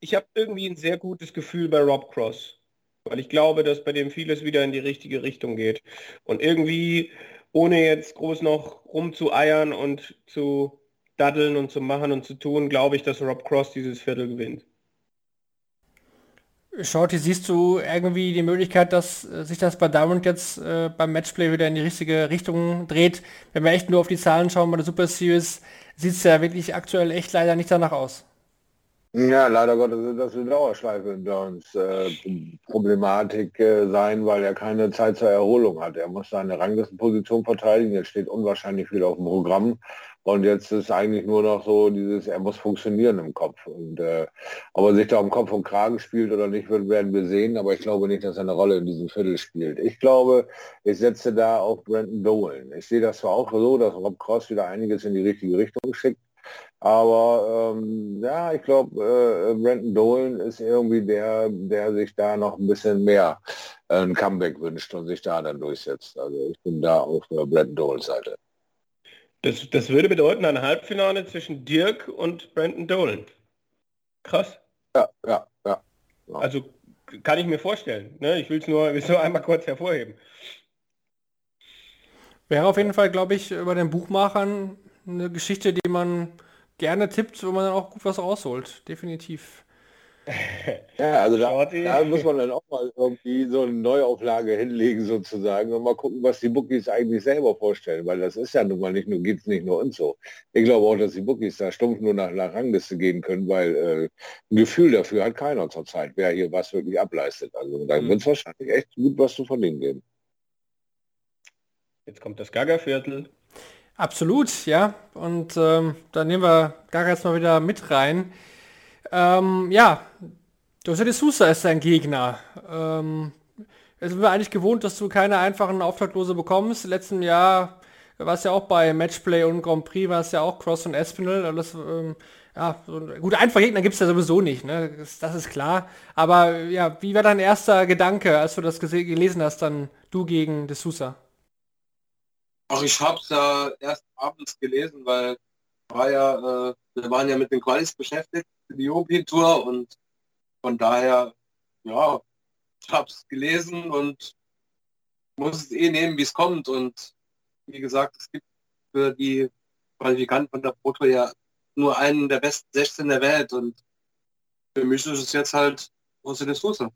S2: Ich habe irgendwie ein sehr gutes Gefühl bei Rob Cross, weil ich glaube, dass bei dem vieles wieder in die richtige Richtung geht. Und irgendwie, ohne jetzt groß noch rumzueiern und zu daddeln und zu machen und zu tun, glaube ich, dass Rob Cross dieses Viertel gewinnt.
S1: Shorty, siehst du irgendwie die Möglichkeit, dass äh, sich das bei Diamond jetzt äh, beim Matchplay wieder in die richtige Richtung dreht? Wenn wir echt nur auf die Zahlen schauen bei der Super Series, sieht es ja wirklich aktuell echt leider nicht danach aus.
S3: Ja, leider Gottes wird das eine Dauerschleife in Burns äh, Problematik äh, sein, weil er keine Zeit zur Erholung hat. Er muss seine Ranglistenposition verteidigen. Jetzt steht unwahrscheinlich viel auf dem Programm. Und jetzt ist eigentlich nur noch so dieses, er muss funktionieren im Kopf. Und äh, ob er sich da um Kopf und Kragen spielt oder nicht, werden wir sehen. Aber ich glaube nicht, dass er eine Rolle in diesem Viertel spielt. Ich glaube, ich setze da auf Brandon Dolan. Ich sehe das zwar auch so, dass Rob Cross wieder einiges in die richtige Richtung schickt. Aber ähm, ja, ich glaube, äh, Brandon Dolan ist irgendwie der, der sich da noch ein bisschen mehr äh, ein Comeback wünscht und sich da dann durchsetzt. Also ich bin da auf der Brandon Dolans Seite.
S2: Das, das würde bedeuten ein Halbfinale zwischen Dirk und Brandon Dolan. Krass.
S3: Ja, ja, ja.
S2: ja. Also kann ich mir vorstellen. Ne? Ich will es nur, nur einmal kurz hervorheben.
S1: Wäre auf jeden Fall, glaube ich, über den Buchmachern eine Geschichte, die man gerne tippt, wo man dann auch gut was rausholt. Definitiv.
S3: Ja, also da, da, muss man dann auch mal irgendwie so eine Neuauflage hinlegen sozusagen und mal gucken, was die Bookies eigentlich selber vorstellen, weil das ist ja nun mal nicht nur, geht es nicht nur uns so. Ich glaube auch, dass die Bookies da stumpf nur nach, nach Rangliste gehen können, weil äh, ein Gefühl dafür hat keiner zurzeit, wer hier was wirklich ableistet. Also da mhm. wird es wahrscheinlich echt gut was zu verdienen geben.
S2: Jetzt kommt das Gaga-Viertel.
S1: Absolut, ja. Und ähm, dann nehmen wir Gaga jetzt mal wieder mit rein. Ähm, ja, Jose de Sousa ist dein Gegner. Ähm, es sind wir eigentlich gewohnt, dass du keine einfachen Auftragslose bekommst. Letzten Jahr war es ja auch bei Matchplay und Grand Prix, war es ja auch Cross und Espinel. Das, ähm, ja, so, gut, einfach Gegner gibt es ja sowieso nicht, ne? Das, das, ist klar. Aber ja, wie war dein erster Gedanke, als du das gelesen hast, dann du gegen de Sousa?
S4: Ach, ich habe es ja erst abends gelesen, weil war ja, äh, wir waren ja mit den Qualis beschäftigt die Opi-Tour und von daher, ja, ich habe es gelesen und muss es eh nehmen, wie es kommt. Und wie gesagt, es gibt für die Qualifikanten von der Proto ja nur einen der besten 16 der Welt und für mich ist es jetzt halt José de.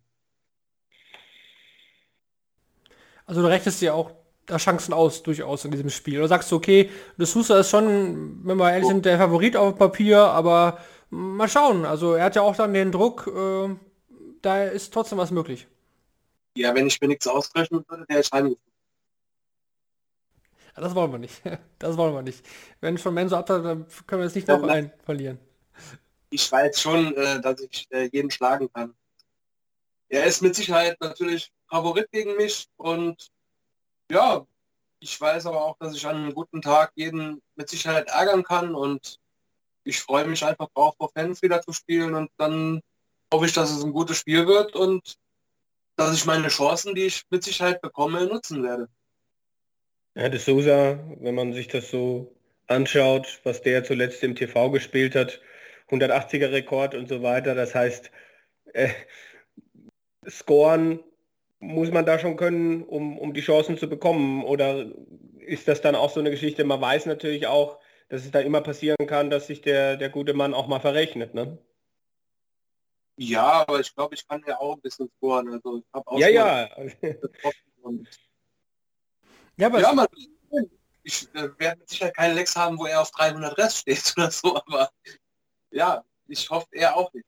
S1: Also du rechnest dir auch da Chancen aus, durchaus in diesem Spiel. Oder sagst du, okay, De Sousa ist schon, wenn wir ehrlich sind, der Favorit auf Papier, aber mal schauen. Also er hat ja auch dann den Druck, äh, da ist trotzdem was möglich.
S4: Ja, wenn ich mir nichts ausrechnen würde, der ist.
S1: Ja, das wollen wir nicht. Das wollen wir nicht. Wenn schon Menso ab, dann können wir jetzt nicht noch einen verlieren.
S4: Ich weiß schon, äh, dass ich äh, jeden schlagen kann. Er ist mit Sicherheit natürlich Favorit gegen mich und ja, ich weiß aber auch, dass ich an einem guten Tag jeden mit Sicherheit ärgern kann und ich freue mich einfach drauf, vor Fans wieder zu spielen und dann hoffe ich, dass es ein gutes Spiel wird und dass ich meine Chancen, die ich mit Sicherheit bekomme, nutzen werde.
S2: Ja, de Sousa, wenn man sich das so anschaut, was der zuletzt im TV gespielt hat, 180er Rekord und so weiter, das heißt, äh, scoren muss man da schon können, um, um die Chancen zu bekommen? Oder ist das dann auch so eine Geschichte? Man weiß natürlich auch, dass es da immer passieren kann, dass sich der, der gute Mann auch mal verrechnet, ne?
S4: Ja, aber ich glaube, ich kann ja auch ein bisschen scoren. Also ich auch
S2: ja, ja.
S4: ja, aber ja, man, ich äh, werde mit Sicherheit keine Lecks haben, wo er auf 300 Rest steht oder so, aber ja, ich hoffe er auch nicht.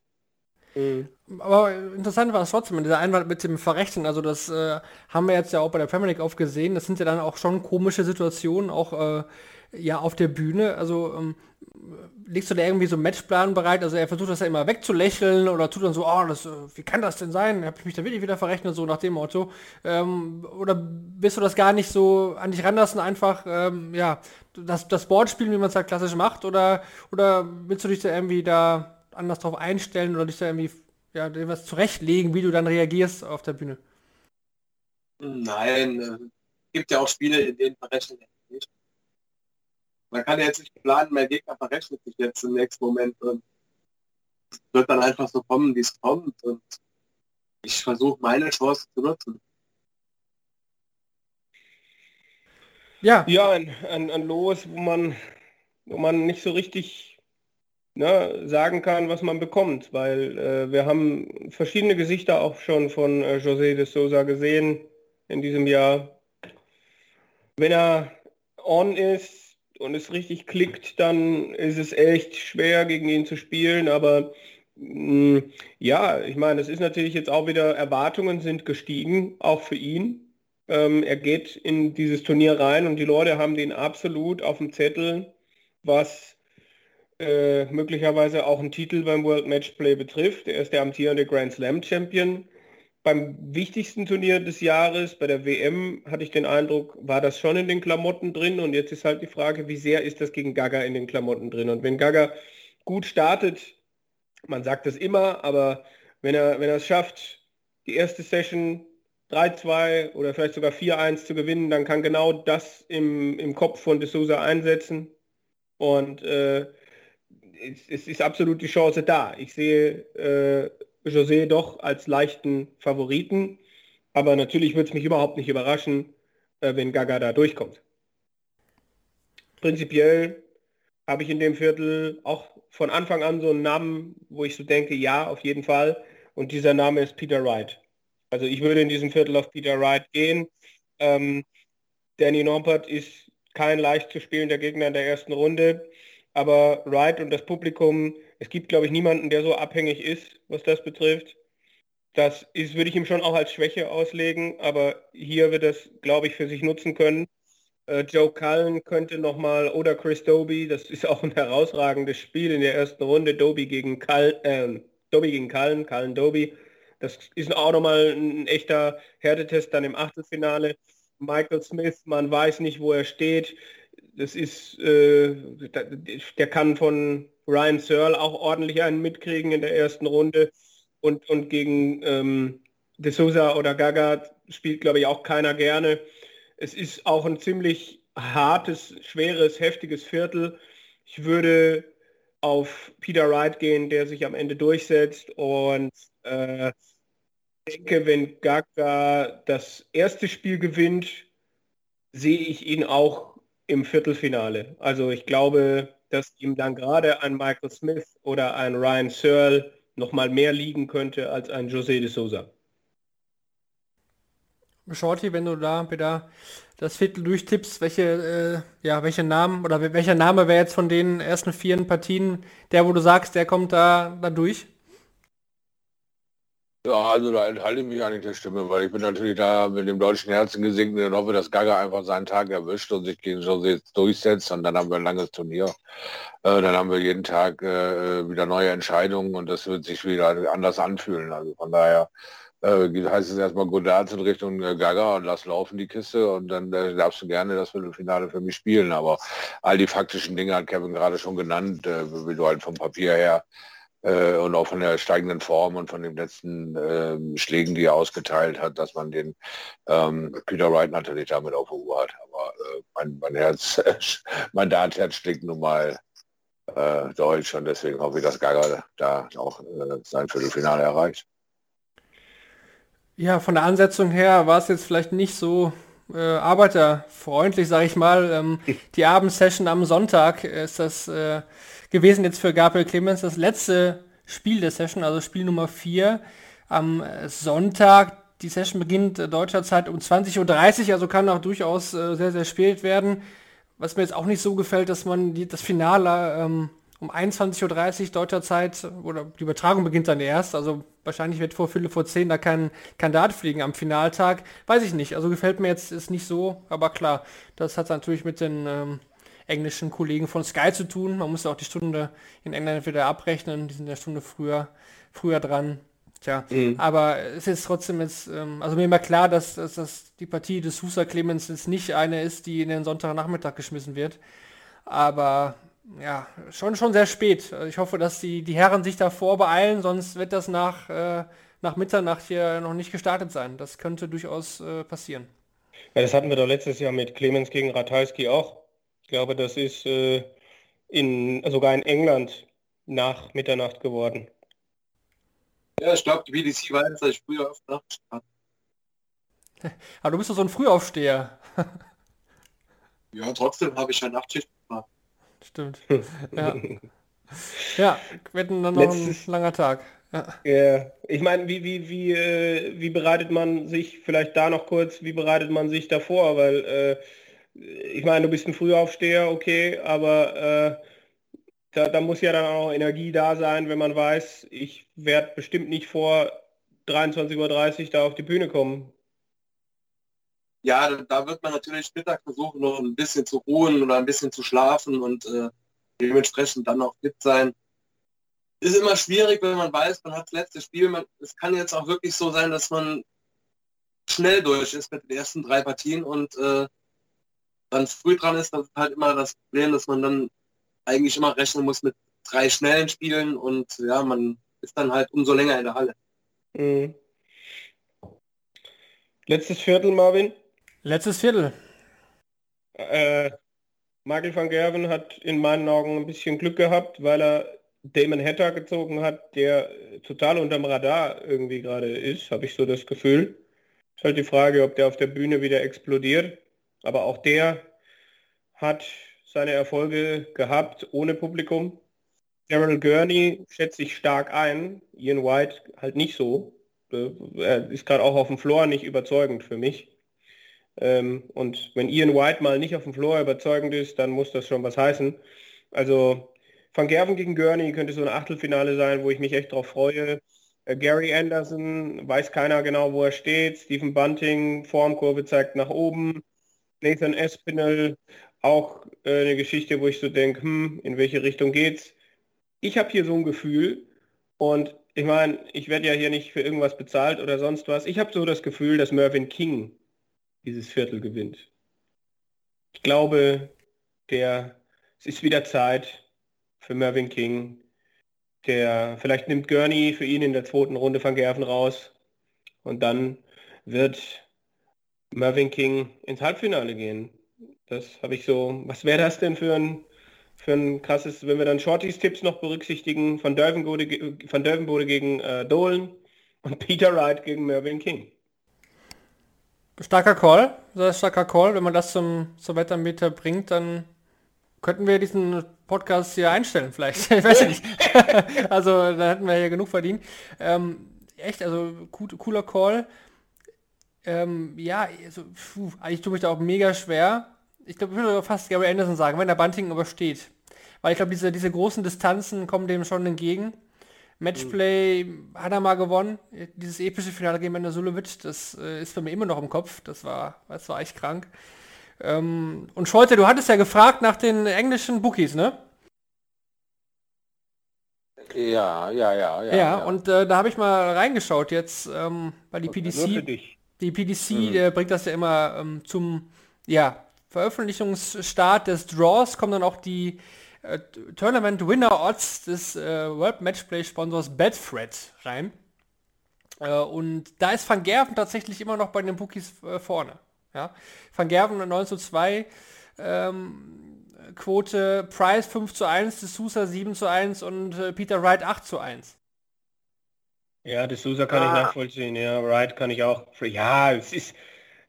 S1: Mhm. Aber interessant war es trotzdem, dieser Einwand mit dem Verrechnen, also das äh, haben wir jetzt ja auch bei der Premier League oft gesehen, das sind ja dann auch schon komische Situationen, auch äh, ja auf der Bühne, also ähm, legst du da irgendwie so einen Matchplan bereit, also er versucht das ja immer wegzulächeln oder tut dann so, oh, das, äh, wie kann das denn sein, habe ich mich da wirklich wieder verrechnet, so nach dem Motto, ähm, oder bist du das gar nicht so an dich ranlassen, einfach, ähm, ja, das, das Board spielen, wie man es halt klassisch macht, oder, oder willst du dich da irgendwie da anders drauf einstellen oder dich da irgendwie ja, was zurechtlegen, wie du dann reagierst auf der Bühne?
S4: Nein, äh, gibt ja auch Spiele, in denen verrechnet nicht. Man kann ja jetzt nicht planen, mein Gegner verrechnet sich jetzt im nächsten Moment und es wird dann einfach so kommen, wie es kommt und ich versuche meine Chance zu nutzen.
S2: Ja, ja ein, ein, ein Los, wo man, wo man nicht so richtig ne, sagen kann, was man bekommt, weil äh, wir haben verschiedene Gesichter auch schon von äh, José de Sousa gesehen in diesem Jahr. Wenn er on ist und es richtig klickt, dann ist es echt schwer gegen ihn zu spielen, aber mh, mm, ja, ich meine, es ist natürlich jetzt auch wieder, Erwartungen sind gestiegen, auch für ihn. Ähm, er geht in dieses Turnier rein und die Leute haben den absolut auf dem Zettel, was äh, möglicherweise auch einen Titel beim World Matchplay betrifft. Er ist der amtierende Grand Slam Champion. Beim wichtigsten Turnier des Jahres, bei der WM, hatte ich den Eindruck, war das schon in den Klamotten drin. Und jetzt ist halt die Frage, wie sehr ist das gegen Gaga in den Klamotten drin? Und wenn Gaga gut startet, man sagt das immer, aber wenn er, wenn er es schafft, die erste Session 3-2 oder vielleicht sogar 4-1 zu gewinnen, dann kann genau das im, im Kopf von De Souza einsetzen. Und äh, es, ist absolut die Chance da. Ich sehe äh, José doch als leichten Favoriten, aber natürlich würde es mich überhaupt nicht überraschen, äh, wenn Gaga da durchkommt. Prinzipiell habe ich in dem Viertel auch von Anfang an so einen Namen, wo ich so denke, ja, auf jeden Fall. Und dieser Name ist Peter Wright. Also ich würde in diesem Viertel auf Peter Wright gehen. Ähm, Danny Nompert ist kein leicht zu spielender Gegner in der ersten Runde. Aber Wright und das Publikum, es gibt, glaube ich, niemanden, der so abhängig ist, was das betrifft. Das ist, würde ich ihm schon auch als Schwäche auslegen, aber hier wird es, glaube ich, für sich nutzen können. Äh, Joe Cullen könnte nochmal, oder Chris Doby, das ist auch ein herausragendes Spiel in der ersten Runde, Doby gegen Cullen, äh, Doby gegen Cullen, Cullen Doby. Das ist auch nochmal ein echter Härtetest dann im Achtelfinale. Michael Smith, man weiß nicht, wo er steht das ist, äh, der kann von Ryan Searle auch ordentlich einen mitkriegen in der ersten Runde und, und gegen ähm, De Souza oder Gaga spielt, glaube ich, auch keiner gerne. Es ist auch ein ziemlich hartes, schweres, heftiges Viertel. Ich würde auf Peter Wright gehen, der sich am Ende durchsetzt und äh, denke, wenn Gaga das erste Spiel gewinnt, sehe ich ihn auch im Viertelfinale. Also ich glaube, dass ihm dann gerade ein Michael Smith oder ein Ryan Searle noch mal mehr liegen könnte als ein José de Souza.
S1: Shorty, wenn du da wieder das Viertel durchtippst, welche, äh, ja, welche Namen oder welcher Name wäre jetzt von den ersten vier Partien der, wo du sagst, der kommt da, da durch?
S3: Ja, also da enthalte ich mich eigentlich der Stimme, weil ich bin natürlich da mit dem deutschen Herzen gesegnet und hoffe, dass Gaga einfach seinen Tag erwischt und sich gegen Jose durchsetzt und dann haben wir ein langes Turnier. Äh, dann haben wir jeden Tag äh, wieder neue Entscheidungen und das wird sich wieder anders anfühlen. Also von daher äh, heißt es erstmal Godard in Richtung äh, Gaga und lass laufen die Kiste und dann äh, darfst du gerne das Viertelfinale für mich spielen. Aber all die faktischen Dinge hat Kevin gerade schon genannt, äh, wie du halt vom Papier her äh, und auch von der steigenden Form und von den letzten äh, Schlägen, die er ausgeteilt hat, dass man den ähm, Peter Wright natürlich damit auf der Uhr hat. Aber äh, mein, mein Herz, mein Dartherz schlägt nun mal äh, Deutsch und deswegen hoffe ich, dass Gaga da auch äh, sein Viertelfinale erreicht.
S1: Ja, von der Ansetzung her war es jetzt vielleicht nicht so äh, arbeiterfreundlich, sage ich mal. Ähm, die Abendsession am Sonntag ist das äh, gewesen jetzt für Gabriel Clemens das letzte Spiel der Session, also Spiel Nummer 4 am Sonntag. Die Session beginnt äh, deutscher Zeit um 20.30 Uhr, also kann auch durchaus äh, sehr, sehr spät werden. Was mir jetzt auch nicht so gefällt, dass man die, das Finale ähm, um 21.30 Uhr deutscher Zeit, oder die Übertragung beginnt dann erst, also wahrscheinlich wird vor Viertel vor 10 da kein, Dart fliegen am Finaltag. Weiß ich nicht, also gefällt mir jetzt ist nicht so, aber klar, das hat natürlich mit den ähm, englischen Kollegen von Sky zu tun. Man muss ja auch die Stunde in England wieder abrechnen, die sind eine Stunde früher, früher dran. Tja, mhm. aber es ist trotzdem jetzt, ähm, also mir immer klar, dass, dass, dass die Partie des Sousa Clemens jetzt nicht eine ist, die in den Sonntagnachmittag geschmissen wird. Aber ja, schon, schon sehr spät. Also ich hoffe, dass die, die Herren sich davor beeilen, sonst wird das nach, äh, nach Mitternacht hier noch nicht gestartet sein. Das könnte durchaus äh, passieren.
S2: Ja, das hatten wir doch letztes Jahr mit Clemens gegen Ratajski auch. Ich glaube, das ist äh, in, sogar in England nach Mitternacht geworden.
S4: Ja, ich glaube, die BDC weiß, dass ich früher auf Nacht
S1: Aber du bist doch so ein Frühaufsteher.
S4: ja, trotzdem habe ich ja Nachtschicht
S1: Stimmt. Ja. ja, werden dann noch Letztes, ein langer Tag.
S2: Ja. ja. Ich meine, wie, wie, wie, äh, wie bereitet man sich, vielleicht da noch kurz, wie bereitet man sich davor? Weil, äh, ich meine, du bist ein Frühaufsteher, okay, aber äh, da, da muss ja dann auch Energie da sein, wenn man weiß, ich werde bestimmt nicht vor 23.30 Uhr da auf die Bühne kommen
S4: ja, da wird man natürlich Mittag versuchen, noch ein bisschen zu ruhen oder ein bisschen zu schlafen und äh, dementsprechend dann auch fit sein. Ist immer schwierig, wenn man weiß, man hat das letzte Spiel. Man, es kann jetzt auch wirklich so sein, dass man schnell durch ist mit den ersten drei Partien und äh, dann früh dran ist, das ist halt immer das Problem, dass man dann eigentlich immer rechnen muss mit drei schnellen Spielen und ja, man ist dann halt umso länger in der Halle. Mhm.
S2: Letztes Viertel, Marvin?
S1: Letztes Viertel.
S2: Äh, Michael van Gerven hat in meinen Augen ein bisschen Glück gehabt, weil er Damon Hatter gezogen hat, der total unterm Radar irgendwie gerade ist, habe ich so das Gefühl. Ist halt die Frage, ob der auf der Bühne wieder explodiert. Aber auch der hat seine Erfolge gehabt ohne Publikum. Daryl Gurney schätze ich stark ein, Ian White halt nicht so. Äh, er ist gerade auch auf dem Floor nicht überzeugend für mich. Ähm, und wenn Ian White mal nicht auf dem Floor überzeugend ist, dann muss das schon was heißen. Also Van Gerven gegen Gurney könnte so ein Achtelfinale sein, wo ich mich echt drauf freue. Äh, Gary Anderson, weiß keiner genau, wo er steht. Stephen Bunting, Formkurve zeigt nach oben. Nathan Espinel, auch äh, eine Geschichte, wo ich so denke, hm, in welche Richtung geht's? Ich habe hier so ein Gefühl und ich meine, ich werde ja hier nicht für irgendwas bezahlt oder sonst was. Ich habe so das Gefühl, dass Mervyn King dieses Viertel gewinnt. Ich glaube, der, es ist wieder Zeit für Mervyn King. Der, vielleicht nimmt Gurney für ihn in der zweiten Runde von Gerven raus und dann wird Mervyn King ins Halbfinale gehen. Das habe ich so. Was wäre das denn für ein, für ein krasses, wenn wir dann Shortys Tipps noch berücksichtigen, von Dövenbode, von Dövenbode gegen äh, Dolan und Peter Wright gegen Mervyn King.
S1: Starker Call, sehr starker Call. Wenn man das zum, zum Wettermeter bringt, dann könnten wir diesen Podcast hier einstellen vielleicht. ich weiß nicht. also da hätten wir ja genug verdient. Ähm, echt, also cooler Call. Ähm, ja, also, puh, eigentlich tue ich da auch mega schwer. Ich glaube, ich würde fast Gary Anderson sagen, wenn der Bunting übersteht. Weil ich glaube, diese, diese großen Distanzen kommen dem schon entgegen. Matchplay mhm. hat er mal gewonnen. Dieses epische Finale gegen Mender Sulovic, das äh, ist bei mir immer noch im Kopf. Das war, das war echt krank. Ähm, und Scholte, du hattest ja gefragt nach den englischen Bookies, ne?
S3: Ja, ja, ja,
S1: ja. Ja, und äh, da habe ich mal reingeschaut jetzt, ähm, weil die PDC, die PDC mhm. äh, bringt das ja immer ähm, zum ja, Veröffentlichungsstart des Draws, kommen dann auch die äh, Tournament Winner Odds des äh, World Matchplay Sponsors Betfred rein. Äh, und da ist Van Gerven tatsächlich immer noch bei den Bookies äh, vorne. Ja? Van Gerven 9 zu 2, ähm, Quote Price 5 zu 1, De Sousa 7 zu 1 und äh, Peter Wright 8 zu 1.
S2: Ja, De Sousa kann ah. ich nachvollziehen, ja, Wright kann ich auch. Ja, es ist,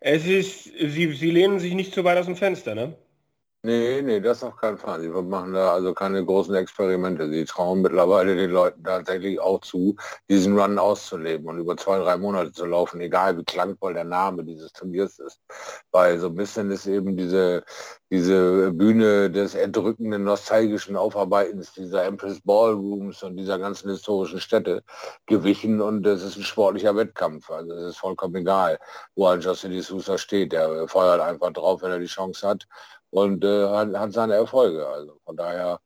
S2: es ist, sie, sie lehnen sich nicht zu weit aus dem Fenster, ne?
S3: Nee, nee, das auf keinen Fall. Sie machen da also keine großen Experimente. Sie trauen mittlerweile den Leuten tatsächlich auch zu, diesen Run auszuleben und über zwei, drei Monate zu laufen, egal wie klangvoll der Name dieses Turniers ist. Weil so ein bisschen ist eben diese, diese Bühne des erdrückenden, nostalgischen Aufarbeitens dieser Empress Ballrooms und dieser ganzen historischen Städte gewichen und es ist ein sportlicher Wettkampf. Also es ist vollkommen egal, wo ein Justin D'Souza steht. Der feuert einfach drauf, wenn er die Chance hat und äh, hat, hat, seine Erfolge. Also von daher,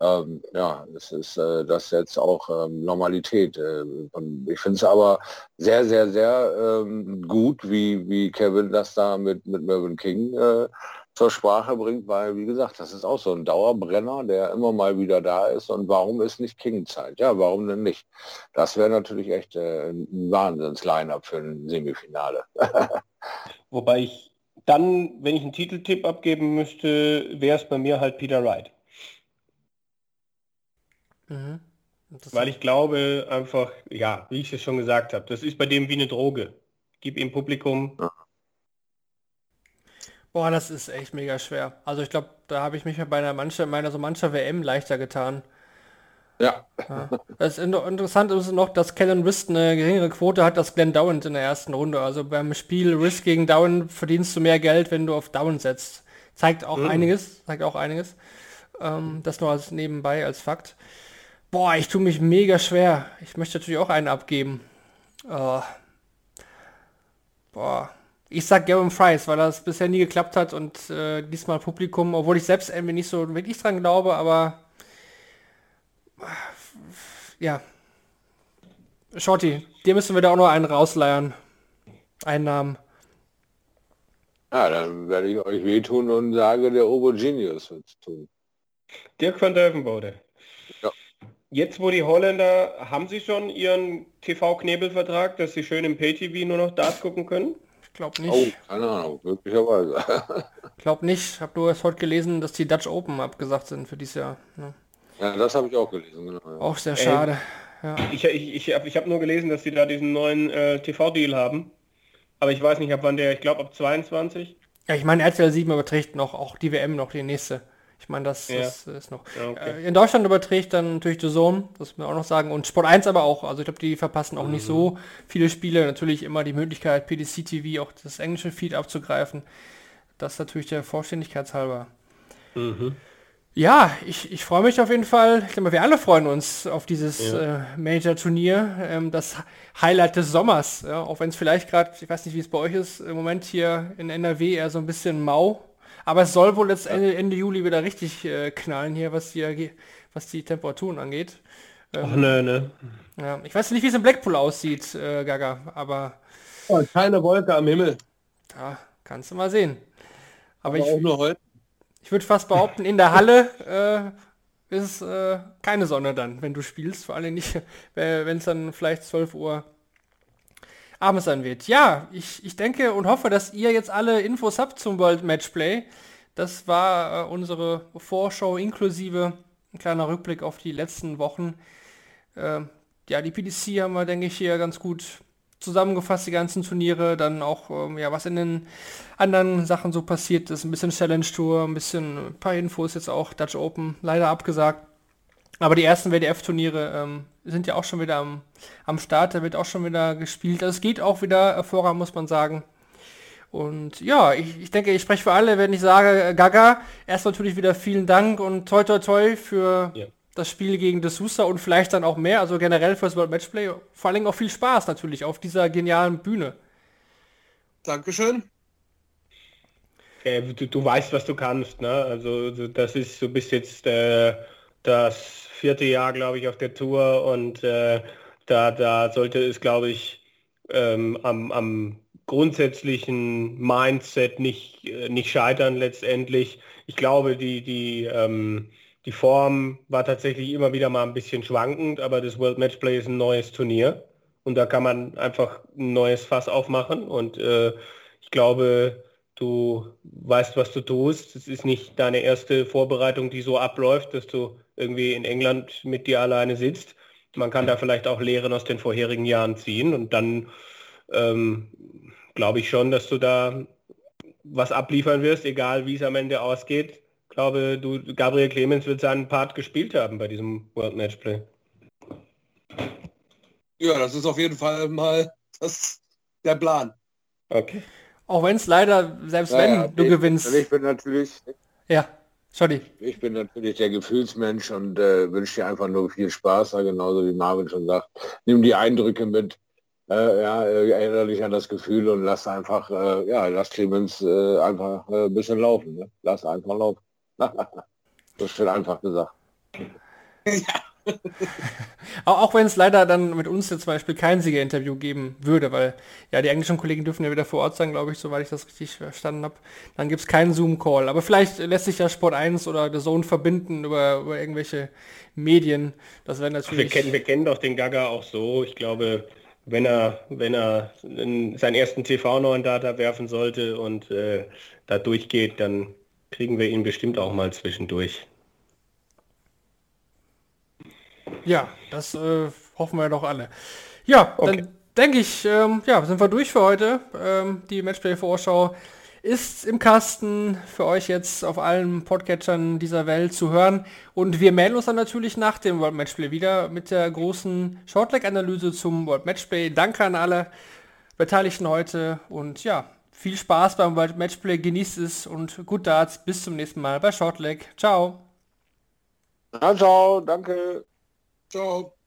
S3: ähm, ja, es ist äh, das jetzt auch ähm, Normalität. Äh, ich finde es aber sehr, sehr, sehr ähm, gut, wie, wie Kevin das da mit, mit Mervyn King äh, zur Sprache bringt, weil, wie gesagt, das ist auch so ein Dauerbrenner, der immer mal wieder da ist. Und warum ist nicht King-Zeit? Ja, warum denn nicht? Das wäre natürlich echt äh, ein Wahnsinns-Line-Up für ein Semifinale.
S2: Wobei ich dann, wenn ich einen Titeltipp abgeben müsste, wäre es bei mir halt Peter Wright. Mhm. Weil ich glaube einfach, ja, wie ich es schon gesagt habe, das ist bei dem wie eine Droge. Gib ihm Publikum.
S1: Boah, das ist echt mega schwer. Also ich glaube, da habe ich mich bei einer mancher, meiner so mancher WM leichter getan.
S3: Ja.
S1: ja. Das ist interessant ist noch, dass Kellen Risk eine geringere Quote hat als Glenn Downs in der ersten Runde. Also beim Spiel Risk gegen Down verdienst du mehr Geld, wenn du auf Down setzt. Zeigt auch mhm. einiges, zeigt auch einiges. Ähm, das nur als nebenbei als Fakt. Boah, ich tue mich mega schwer. Ich möchte natürlich auch einen abgeben. Uh, boah. Ich sag Gavin Price, weil das bisher nie geklappt hat und äh, diesmal Publikum, obwohl ich selbst irgendwie nicht so wirklich dran glaube, aber ja. Shorty, dir müssen wir da auch noch einen rausleiern. Einen Namen.
S3: Ja, dann werde ich euch wehtun und sage, der Obo Genius wird es tun.
S2: Dirk van Dövenbode. Ja. Jetzt, wo die Holländer, haben sie schon ihren TV-Knebelvertrag, dass sie schön im Pay-TV nur noch Darts gucken können?
S1: Ich glaube nicht. Oh,
S3: keine Ahnung, möglicherweise.
S1: ich glaube nicht. Ich habe nur erst heute gelesen, dass die Dutch Open abgesagt sind für dieses Jahr. Ne?
S3: Ja, das habe ich auch gelesen, genau.
S1: Auch sehr schade.
S2: ja. Ich, ich, ich habe ich hab nur gelesen, dass sie da diesen neuen äh, TV-Deal haben. Aber ich weiß nicht, ab wann der, ich glaube ab 22.
S1: Ja, ich meine, RTL 7 überträgt noch, auch die WM noch, die nächste. Ich meine, das, ja. das, ist noch. Ja, okay. Äh, in Deutschland überträgt dann natürlich The Zone, das muss man auch noch sagen. Und Sport 1 aber auch. Also ich glaube, die verpassen auch mhm. nicht so viele Spiele. Natürlich immer die Möglichkeit, PDC TV auch das englische Feed abzugreifen. Das ist natürlich der Vollständigkeitshalber. Mhm. Ja, ich, ich freue mich auf jeden Fall. Ich glaube, wir alle freuen uns auf dieses ja. äh, Major-Turnier. Ähm, das Highlight des Sommers. Ja, auch wenn es vielleicht gerade, ich weiß nicht, wie es bei euch ist, im Moment hier in NRW eher so ein bisschen mau. Aber es soll wohl jetzt Ende, Ende Juli wieder richtig äh, knallen hier, was die, was die Temperaturen angeht.
S2: Ähm, Ach nö, ne.
S1: Ja, ich weiß nicht, wie es in Blackpool aussieht, äh, Gaga, aber...
S2: Oh, keine Wolke am Himmel.
S1: Da kannst du mal sehen.
S2: Aber, aber ich, auch nur heute.
S1: Ich würde fast behaupten, in der Halle äh, ist äh, keine Sonne dann, wenn du spielst. Vor allem nicht, wenn es dann vielleicht 12 Uhr abends sein wird. Ja, ich, ich denke und hoffe, dass ihr jetzt alle Infos habt zum World Matchplay. Das war äh, unsere Vorschau inklusive ein kleiner Rückblick auf die letzten Wochen. Äh, ja, die PDC haben wir, denke ich, hier ganz gut zusammengefasst, die ganzen Turniere, dann auch, ähm, ja, was in den anderen Sachen so passiert ist, ein bisschen Challenge Tour, ein bisschen ein paar Infos jetzt auch, Dutch Open, leider abgesagt. Aber die ersten WDF-Turniere ähm, sind ja auch schon wieder am, am Start, da wird auch schon wieder gespielt. Also es geht auch wieder hervorragend, muss man sagen. Und ja, ich, ich denke, ich spreche für alle, wenn ich sage, Gaga, erst natürlich wieder vielen Dank und toi toi toi für ja. Das Spiel gegen De Sousa und vielleicht dann auch mehr, also generell fürs World Matchplay. Vor allen Dingen auch viel Spaß natürlich auf dieser genialen Bühne.
S4: Dankeschön.
S2: Äh, du, du, weißt, was du kannst, ne? Also das ist, du bist jetzt äh, das vierte Jahr, glaube ich, auf der Tour und äh, da, da sollte es, glaube ich, ähm, am, am grundsätzlichen Mindset nicht, äh, nicht scheitern letztendlich. Ich glaube, die, die, ähm, die Form war tatsächlich immer wieder mal ein bisschen schwankend, aber das World Matchplay ist ein neues Turnier und da kann man einfach ein neues Fass aufmachen und äh, ich glaube, du weißt, was du tust. Es ist nicht deine erste Vorbereitung, die so abläuft, dass du irgendwie in England mit dir alleine sitzt. Man kann da vielleicht auch Lehren aus den vorherigen Jahren ziehen und dann ähm, glaube ich schon, dass du da was abliefern wirst, egal wie es am Ende ausgeht. Ich glaube, du, Gabriel Clemens wird seinen Part gespielt haben bei diesem World Matchplay.
S4: Ja, das ist auf jeden Fall mal das, der Plan.
S1: Okay. Auch wenn es leider, selbst ja, wenn ja, du
S3: ich,
S1: gewinnst.
S3: Ich bin natürlich.
S1: Ja, sorry.
S3: Ich bin natürlich der Gefühlsmensch und äh, wünsche dir einfach nur viel Spaß, genauso wie Marvin schon sagt. Nimm die Eindrücke mit äh, ja, äh, erinnere dich an das Gefühl und lass einfach, äh, ja, lass Clemens äh, einfach äh, ein bisschen laufen. Ne? Lass einfach laufen. Das ist einfach gesagt.
S1: Ja. auch, wenn es leider dann mit uns jetzt zum Beispiel kein Siegerinterview geben würde, weil ja die englischen Kollegen dürfen ja wieder vor Ort sein, glaube ich, soweit ich das richtig verstanden habe. Dann gibt es keinen Zoom-Call. Aber vielleicht lässt sich ja Sport 1 oder The Zone verbinden über, über irgendwelche Medien. Das wäre natürlich.
S2: Wir kennen, wir kennen doch den Gaga auch so. Ich glaube, wenn er, wenn er seinen ersten TV-neuen Data werfen sollte und äh, da durchgeht, dann kriegen wir ihn bestimmt auch mal zwischendurch.
S1: Ja, das äh, hoffen wir doch alle. Ja, okay. dann denke ich, ähm, ja, sind wir durch für heute. Ähm, die Matchplay-Vorschau ist im Kasten für euch jetzt auf allen Podcatchern dieser Welt zu hören. Und wir melden uns dann natürlich nach dem World Matchplay wieder mit der großen Shortleg-Analyse zum World Matchplay. Danke an alle Beteiligten heute und ja, viel Spaß beim World Matchplay, genießt es und gut Darts. Bis zum nächsten Mal bei Shortleg. Ciao.
S3: ciao, danke.
S4: Ciao.